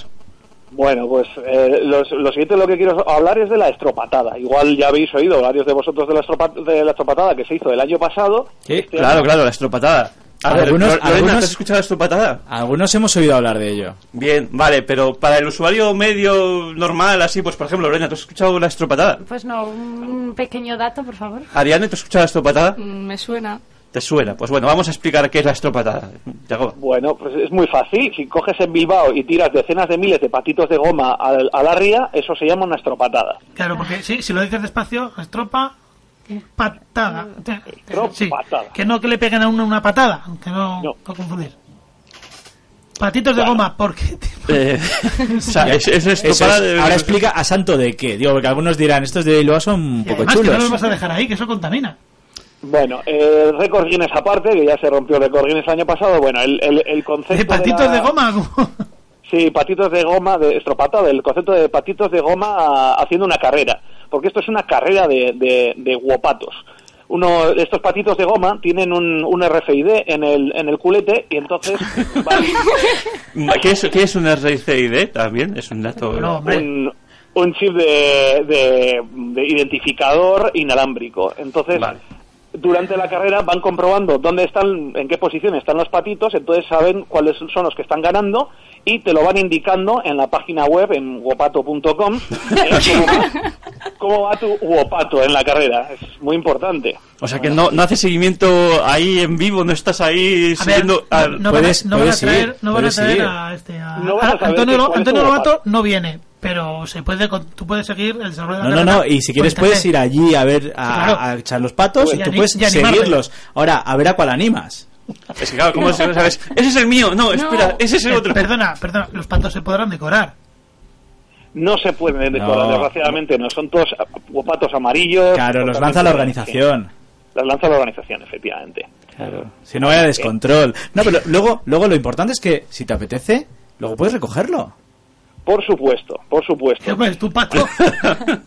S11: Bueno, pues eh, los- lo siguiente de lo que quiero hablar es de la estropatada. Igual ya habéis oído varios de vosotros de la, estropa- de la estropatada que se hizo el año pasado. Este
S5: Claro,
S11: año-
S5: claro, la estropatada. A ver,
S6: Algunos-
S5: Lorena, ¿te
S6: algunos-
S5: has escuchado la estropatada?
S6: Algunos hemos oído hablar de ello.
S5: Bien, vale, pero para el usuario medio normal, así, pues por ejemplo, Lorena, ¿tú has escuchado la estropatada?
S7: Pues no, un pequeño dato, por favor.
S5: Ariane, ¿tú has escuchado la estropatada?
S3: Mm, Me suena.
S5: ¿Te suena? Pues bueno, vamos a explicar qué es la estropatada.
S11: Bueno, pues es muy fácil. Si coges en Bilbao y tiras decenas de miles de patitos de goma al- a la ría, eso se llama una estropatada.
S4: Claro, porque si, si lo dices despacio, estropa patada. Sí, que no que le peguen a uno una patada, que no, no. confundir. Patitos de goma, porque
S5: Eh, o sea, es, es estropada de-
S6: Ahora explica a santo de qué. Digo, porque algunos dirán, estos de Bilbao son un poco
S4: además que no
S6: chulos.
S4: los vas a dejar ahí, que eso contamina.
S11: Bueno, el récord Guinness aparte, que ya se rompió el récord Guinness el año pasado, bueno, el, el, el concepto...
S4: De patitos
S11: la-
S4: de goma.
S11: Sí, patitos de goma, de estropatada, el concepto de patitos de goma ah, haciendo una carrera, porque esto es una carrera de, de, de guopatos. uno de estos patitos de goma tienen un, un RFID en el, en el culete y entonces van-
S5: ¿Qué es, qué es un RFID también? Es un dato...
S11: un, un chip de, de- de identificador inalámbrico. Entonces, durante la carrera van comprobando dónde están, en qué posición están los patitos, entonces saben cuáles son los que están ganando y te lo van indicando en la página web en wopato.com cómo, va- cómo va tu wopato en la carrera. Es muy importante.
S5: O sea que no, no hace seguimiento ahí en vivo, no estás ahí siguiendo...
S4: no,
S5: al-
S4: no van a- no van a traer, no van a traer a este a-
S5: a
S4: a- Antonio, Antonio Lobato no viene, pero se puede tú puedes seguir el desarrollo de la
S6: No, no,
S4: carrera
S6: no, y si quieres puedes ir allí a ver, a,
S4: Claro.
S6: a echar los patos
S4: Y
S6: y tú puedes
S4: y
S6: seguirlos. Ahora, a ver a cuál animas.
S5: Es que claro, ¿cómo se- sabes? Ese es el mío, no, espera, ese es el otro.
S4: Perdona, perdona, los patos se podrán decorar.
S11: No se pueden decorar,
S6: No.
S11: desgraciadamente no. Son todos wopatos amarillos.
S6: Claro, los lanza la organización.
S11: Los lanza la organización, efectivamente.
S6: Claro. Si no vaya descontrol. No, pero luego, luego lo importante es que si te apetece, luego puedes recogerlo.
S11: Por supuesto, por supuesto.
S4: Pues tu pato.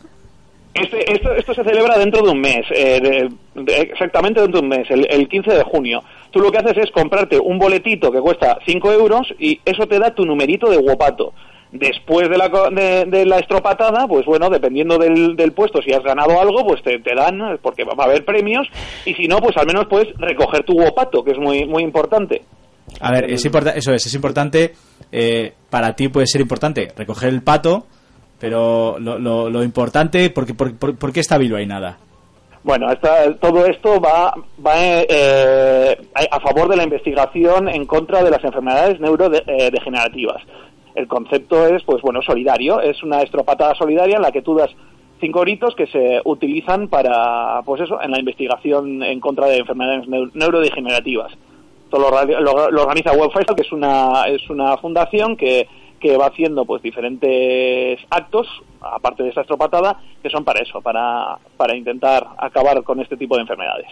S11: Este, esto, esto se celebra dentro de un mes, eh, de- de- exactamente dentro de un mes, el, el 15 de junio. Tú lo que haces es comprarte un boletito que cuesta 5 euros y eso te da tu numerito de guapato. Después de la, de, de la estropatada, pues bueno, dependiendo del, del puesto, si has ganado algo, pues te, te dan, porque va a haber premios, y si no, pues al menos puedes recoger tu guapato, que es muy, muy importante.
S6: A ver, es eso es, es importante, eh, para ti puede ser importante recoger el pato, pero lo, lo, lo importante, porque, por, por, ¿por qué está vivo ahí nada?
S11: Bueno, esta- todo esto va, va eh, a favor de la investigación en contra de las enfermedades neurodegenerativas. El concepto es, pues bueno, solidario. Es una estropatada solidaria en la que tú das cinco gritos que se utilizan para, pues eso, en la investigación en contra de enfermedades neu- neurodegenerativas. Esto lo, lo- organiza Festival, que es una, es una fundación que, que va haciendo pues diferentes actos, aparte de esta estropatada, que son para eso, para, para intentar acabar con este tipo de enfermedades.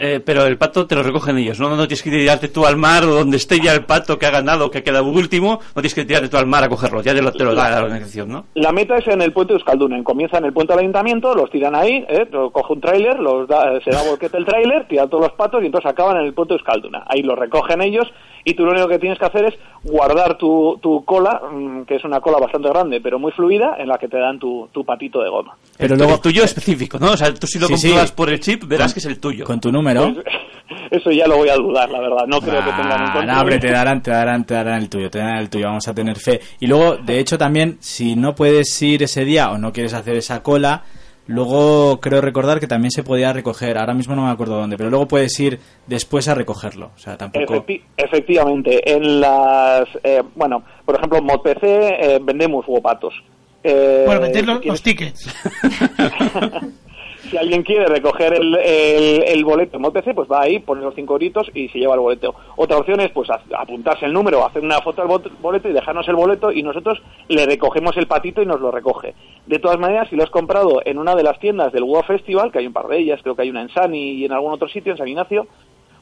S5: Eh, pero el pato te lo recogen ellos, ¿no? No tienes que tirarte tú al mar o donde esté ya el pato que ha ganado, que ha quedado último, no tienes que tirarte tú al mar a cogerlo, ya te lo, te lo da la organización, ¿no?
S11: La meta es en el puente de Euskalduna. Comienza en el puente del ayuntamiento, los tiran ahí, ¿eh? coge un tráiler, los da- se da volquete el tráiler, tira todos los patos y entonces acaban en el puente de Euskalduna. Ahí los recogen ellos y tú lo único que tienes que hacer es guardar tu, tu cola, mm, que es una cola bastante grande pero muy fluida, en la que te dan tu, tu patito de goma.
S6: Pero luego-
S5: el tuyo específico, ¿no? O sea, tú si lo
S6: Sí, sí.
S5: compruebas por el chip, verás que es el tuyo.
S6: Con tu número.
S11: Eso ya lo voy a dudar, la verdad. No creo que tengan
S6: no, hombre, te darán, te darán, te darán el tuyo, te darán el tuyo, vamos a tener fe. Y luego, de hecho, también, si no puedes ir ese día o no quieres hacer esa cola, luego creo recordar que también se podía recoger, ahora mismo no me acuerdo dónde, pero luego puedes ir después a recogerlo, o sea, tampoco...
S11: Efecti- efectivamente, en las, eh, bueno, por ejemplo, en ModPC eh, vendemos guapatos. Eh,
S4: Bueno, meter
S11: si
S4: los, los tickets.
S11: si alguien quiere recoger el, boleto en ModPC, pues va ahí, pone los cinco gritos y se lleva el boleto. Otra opción es pues apuntarse el número, hacer una foto del boleto y dejarnos el boleto y nosotros le recogemos el patito y nos lo recoge. De todas maneras, si lo has comprado en una de las tiendas del WoW Festival, que hay un par de ellas, creo que hay una en Sani y en algún otro sitio, en San Ignacio,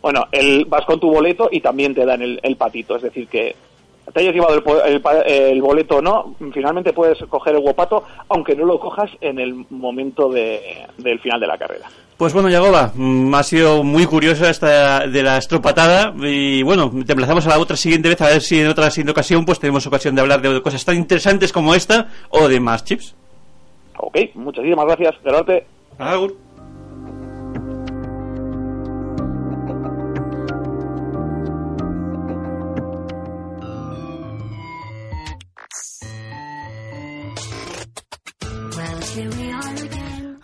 S11: bueno, el, vas con tu boleto y también te dan el, el patito. Es decir, que te hayas llevado el, po- el pa- el boleto o no, finalmente puedes coger el guapato, aunque no lo cojas en el momento de- del final de la carrera.
S5: Pues bueno, Yagoba, mm, ha sido muy curiosa esta de la estropatada y bueno, te emplazamos a la otra siguiente vez a ver si en otra siguiente ocasión pues tenemos ocasión de hablar de cosas tan interesantes como esta o de más chips.
S11: Ok, muchísimas gracias, Gerarte.
S5: Agur.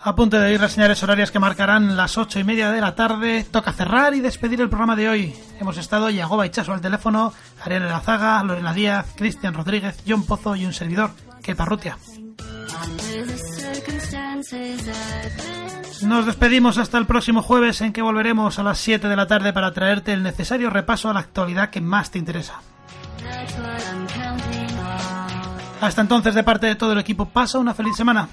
S4: A punto de ir las señales horarias que marcarán las ocho y media de la tarde, toca cerrar y despedir el programa de hoy. Hemos estado Yagoba Chaso al teléfono, Ariel Lazaga, Lorena Díaz, Cristian Rodríguez, John Pozo y un servidor, que Parrutia. Nos despedimos hasta el próximo jueves en que volveremos a las 7 de la tarde para traerte el necesario repaso a la actualidad que más te interesa. Hasta entonces, de parte de todo el equipo, pasa una feliz semana.